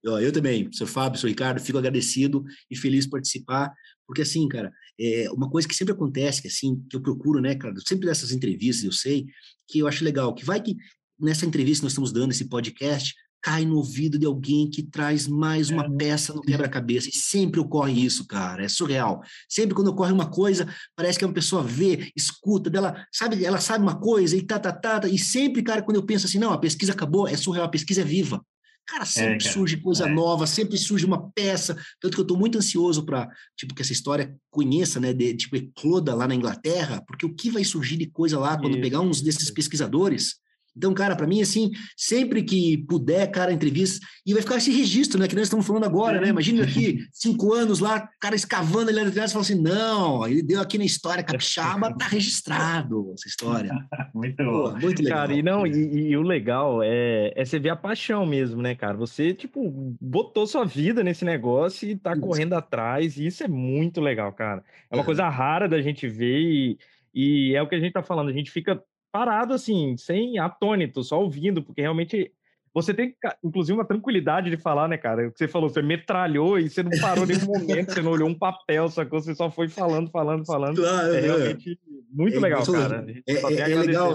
Eu, também, professor Fábio, professor Ricardo, fico agradecido e feliz por participar, porque assim, cara, é uma coisa que sempre acontece, que assim, que eu procuro, né, cara, sempre dessas entrevistas, eu sei, que eu acho legal, que vai que nessa entrevista que nós estamos dando, esse podcast, cai no ouvido de alguém que traz mais uma é. peça no quebra-cabeça. E sempre ocorre isso, cara. É surreal. Sempre quando ocorre uma coisa, parece que uma pessoa vê, escuta dela, sabe, ela sabe uma coisa e tá, tá, tá, tá. E sempre, cara, quando eu penso assim, não, a pesquisa acabou, é surreal, a pesquisa é viva. Cara, sempre é, cara. surge coisa é. nova, sempre surge uma peça. Tanto que eu estou muito ansioso para, tipo, que essa história conheça, né, de, tipo, ecloda lá na Inglaterra, porque o que vai surgir de coisa lá quando isso. pegar uns desses pesquisadores então, cara, para mim, assim, sempre que puder, cara, entrevista, e vai ficar esse registro, né, que nós estamos falando agora, né? Imagina aqui, cinco anos lá, cara escavando ali na e assim: não, ele deu aqui na história capixaba, tá registrado essa história. muito Pô, Muito legal. Cara, e não, e, e, o legal é, é você ver a paixão mesmo, né, cara? Você, tipo, botou sua vida nesse negócio e tá isso. correndo atrás, e isso é muito legal, cara. É uma é. coisa rara da gente ver e. E é o que a gente tá falando, a gente fica parado assim, sem atônito, só ouvindo, porque realmente você tem, inclusive, uma tranquilidade de falar, né, cara? O que você falou, você metralhou e você não parou nenhum momento, você não olhou um papel, só que você só foi falando, falando, falando. Claro, é, é. realmente muito é, legal, cara. É, é, é legal,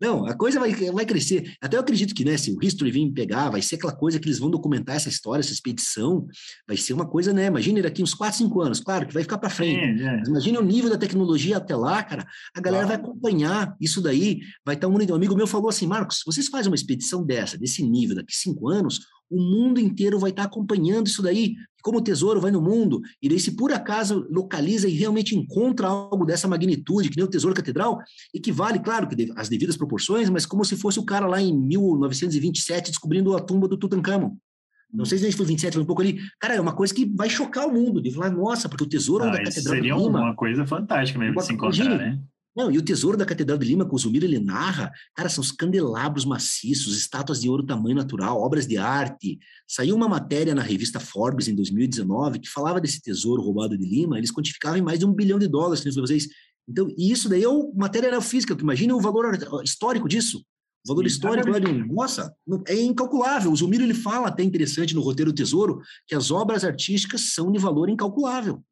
não, a coisa vai, vai crescer. Até eu acredito que, né, se o History vir pegar, vai ser aquela coisa que eles vão documentar essa história, essa expedição, vai ser uma coisa, né? Imagina daqui uns 4, 5 anos, claro que vai ficar para frente. É, é. Imagina o nível da tecnologia até lá, cara. A galera vai acompanhar isso daí, vai estar um Um amigo meu falou assim, Marcos, vocês fazem uma expedição dessa, desse nível, daqui cinco anos, o mundo inteiro vai estar acompanhando isso daí. Como o tesouro vai no mundo, e daí, se por acaso localiza e realmente encontra algo dessa magnitude, que nem o Tesouro Catedral, equivale, claro, que as devidas proporções, mas como se fosse o cara lá em 1927 descobrindo a tumba do Tutankhamon. Não sei se a gente foi 27, foi um pouco ali. Cara, é uma coisa que vai chocar o mundo. De falar, nossa, porque o tesouro ah, da Catedral seria uma coisa fantástica mesmo de se encontrar, né? Não, e o tesouro da Catedral de Lima, que o Zumiro ele narra, cara, são os candelabros maciços, estátuas de ouro tamanho natural, obras de arte. Saiu uma matéria na revista Forbes em 2019 que falava desse tesouro roubado de Lima, eles quantificavam em mais de um bilhão de dólares, para vocês. Então, e isso daí é o matéria física, imagina o valor histórico disso. O valor histórico lá de, nossa, é incalculável. O Zumiro ele fala até interessante no roteiro do Tesouro que as obras artísticas são de valor incalculável.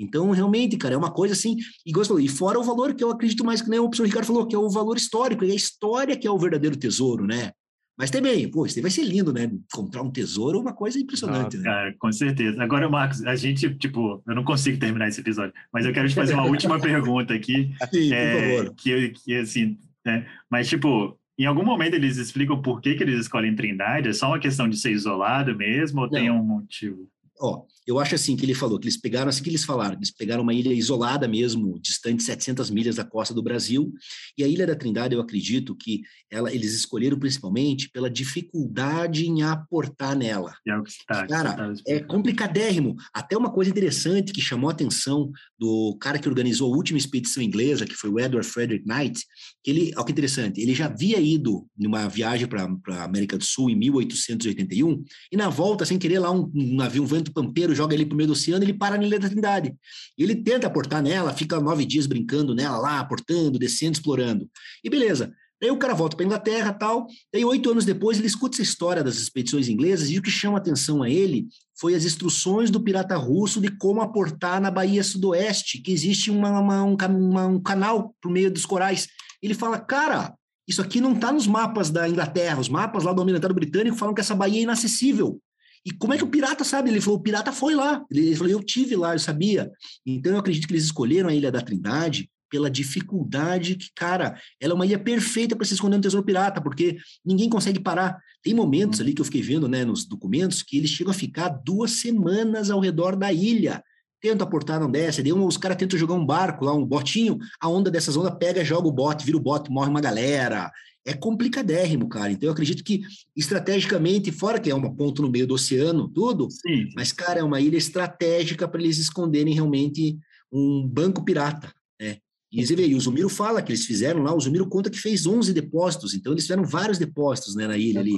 Então, realmente, cara, é uma coisa assim, e gostou. E fora o valor que eu acredito mais que nem o professor Ricardo falou, que é o valor histórico, e a história que é o verdadeiro tesouro, né? Mas também, pô, isso vai ser lindo, né? Encontrar um tesouro é uma coisa impressionante, né? Cara, com certeza. Agora, Marcos, a gente, tipo, eu não consigo terminar esse episódio, mas eu quero te fazer uma última pergunta aqui. Sim, é, por favor. Que, que assim, né? Mas, tipo, em algum momento eles explicam por que, que eles escolhem Trindade? É só uma questão de ser isolado mesmo ou não. tem um motivo? Ó, eu acho assim que ele falou, que eles pegaram, assim que eles falaram, eles pegaram uma ilha isolada mesmo, distante 700 milhas da costa do Brasil, e a Ilha da Trindade, eu acredito que ela, eles escolheram principalmente pela dificuldade em aportar nela. É o que está, cara, tá é complicadérrimo. Até uma coisa interessante que chamou a atenção do cara que organizou a última expedição inglesa, que foi o Edward Frederick Knight, que ele, olha que interessante, ele já havia ido numa viagem para a América do Sul em 1881, e na volta, sem querer, lá um, um navio, um vento pampeiro, joga ele para o meio do oceano, ele para na Ilha da Trindade. Ele tenta aportar nela, fica nove dias brincando nela lá, aportando, descendo, explorando. E beleza. Aí o cara volta para Inglaterra tal. Daí, oito anos depois, ele escuta essa história das expedições inglesas e o que chama atenção a ele foi as instruções do pirata russo de como aportar na Baía Sudoeste, que existe uma, uma, um, uma, um canal por meio dos corais. Ele fala, cara, isso aqui não está nos mapas da Inglaterra. Os mapas lá do Almirantado Britânico falam que essa baía é inacessível. E como é que o pirata sabe? Ele falou: o pirata foi lá. Ele falou: eu tive lá, eu sabia. Então eu acredito que eles escolheram a Ilha da Trindade pela dificuldade que, cara, ela é uma ilha perfeita para se esconder um tesouro pirata, porque ninguém consegue parar. Tem momentos ali que eu fiquei vendo, né, nos documentos, que eles chegam a ficar duas semanas ao redor da ilha. Tenta aportar, não desce. Daí os caras tentam jogar um barco lá, um botinho, a onda dessas ondas pega, joga o bote, vira o bote, morre uma galera é complicadérrimo, cara. Então eu acredito que estrategicamente, fora que é uma ponto no meio do oceano, tudo, Sim. mas cara, é uma ilha estratégica para eles esconderem realmente um banco pirata, né? E você vê, e o Zumiro fala que eles fizeram lá, o Zumiro conta que fez 11 depósitos, então eles fizeram vários depósitos, né, na ilha ali.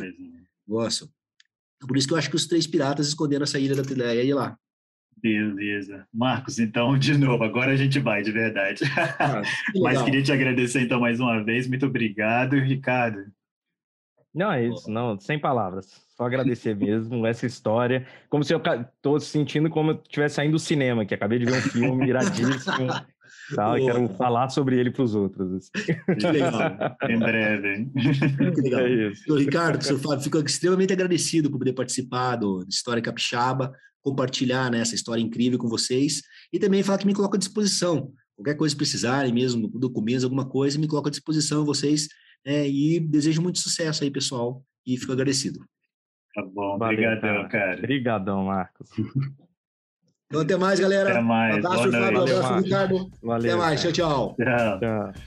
Nossa. Por isso que eu acho que os três piratas esconderam essa ilha da, da ilha lá. Beleza. Marcos, então, de novo, agora a gente vai, de verdade. Ah, que Mas queria te agradecer, então, mais uma vez. Muito obrigado, Ricardo. Não, é isso, não, sem palavras. Só agradecer mesmo essa história. Como se eu estou sentindo como eu estivesse saindo do cinema, que acabei de ver um filme iradíssimo. Tal, e quero falar sobre ele para os outros. Assim. Que legal. em breve. Que legal. É isso. Ricardo, professor Fábio, fico extremamente agradecido por poder participar do História Capixaba compartilhar né, essa história incrível com vocês e também falar que me coloco à disposição. Qualquer coisa que precisarem, mesmo documentos, alguma coisa, me coloco à disposição vocês né, e desejo muito sucesso aí, pessoal, e fico agradecido. Tá bom, obrigadão, cara. Obrigadão, Marcos. Então, até mais, galera. Até mais. Um abraço, Fábio. Um abraço, Ricardo. Valeu, até mais. Tchau, tchau. Tchau. tchau.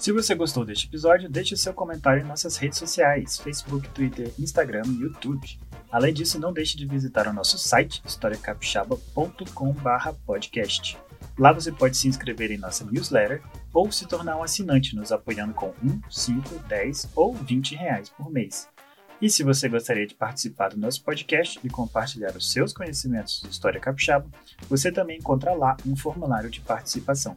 Se você gostou deste episódio, deixe seu comentário em nossas redes sociais, Facebook, Twitter, Instagram e YouTube. Além disso, não deixe de visitar o nosso site, historiacapixaba.com/podcast. Lá você pode se inscrever em nossa newsletter ou se tornar um assinante nos apoiando com 1, 5, 10 ou 20 reais por mês. E se você gostaria de participar do nosso podcast e compartilhar os seus conhecimentos de História Capixaba, você também encontra lá um formulário de participação.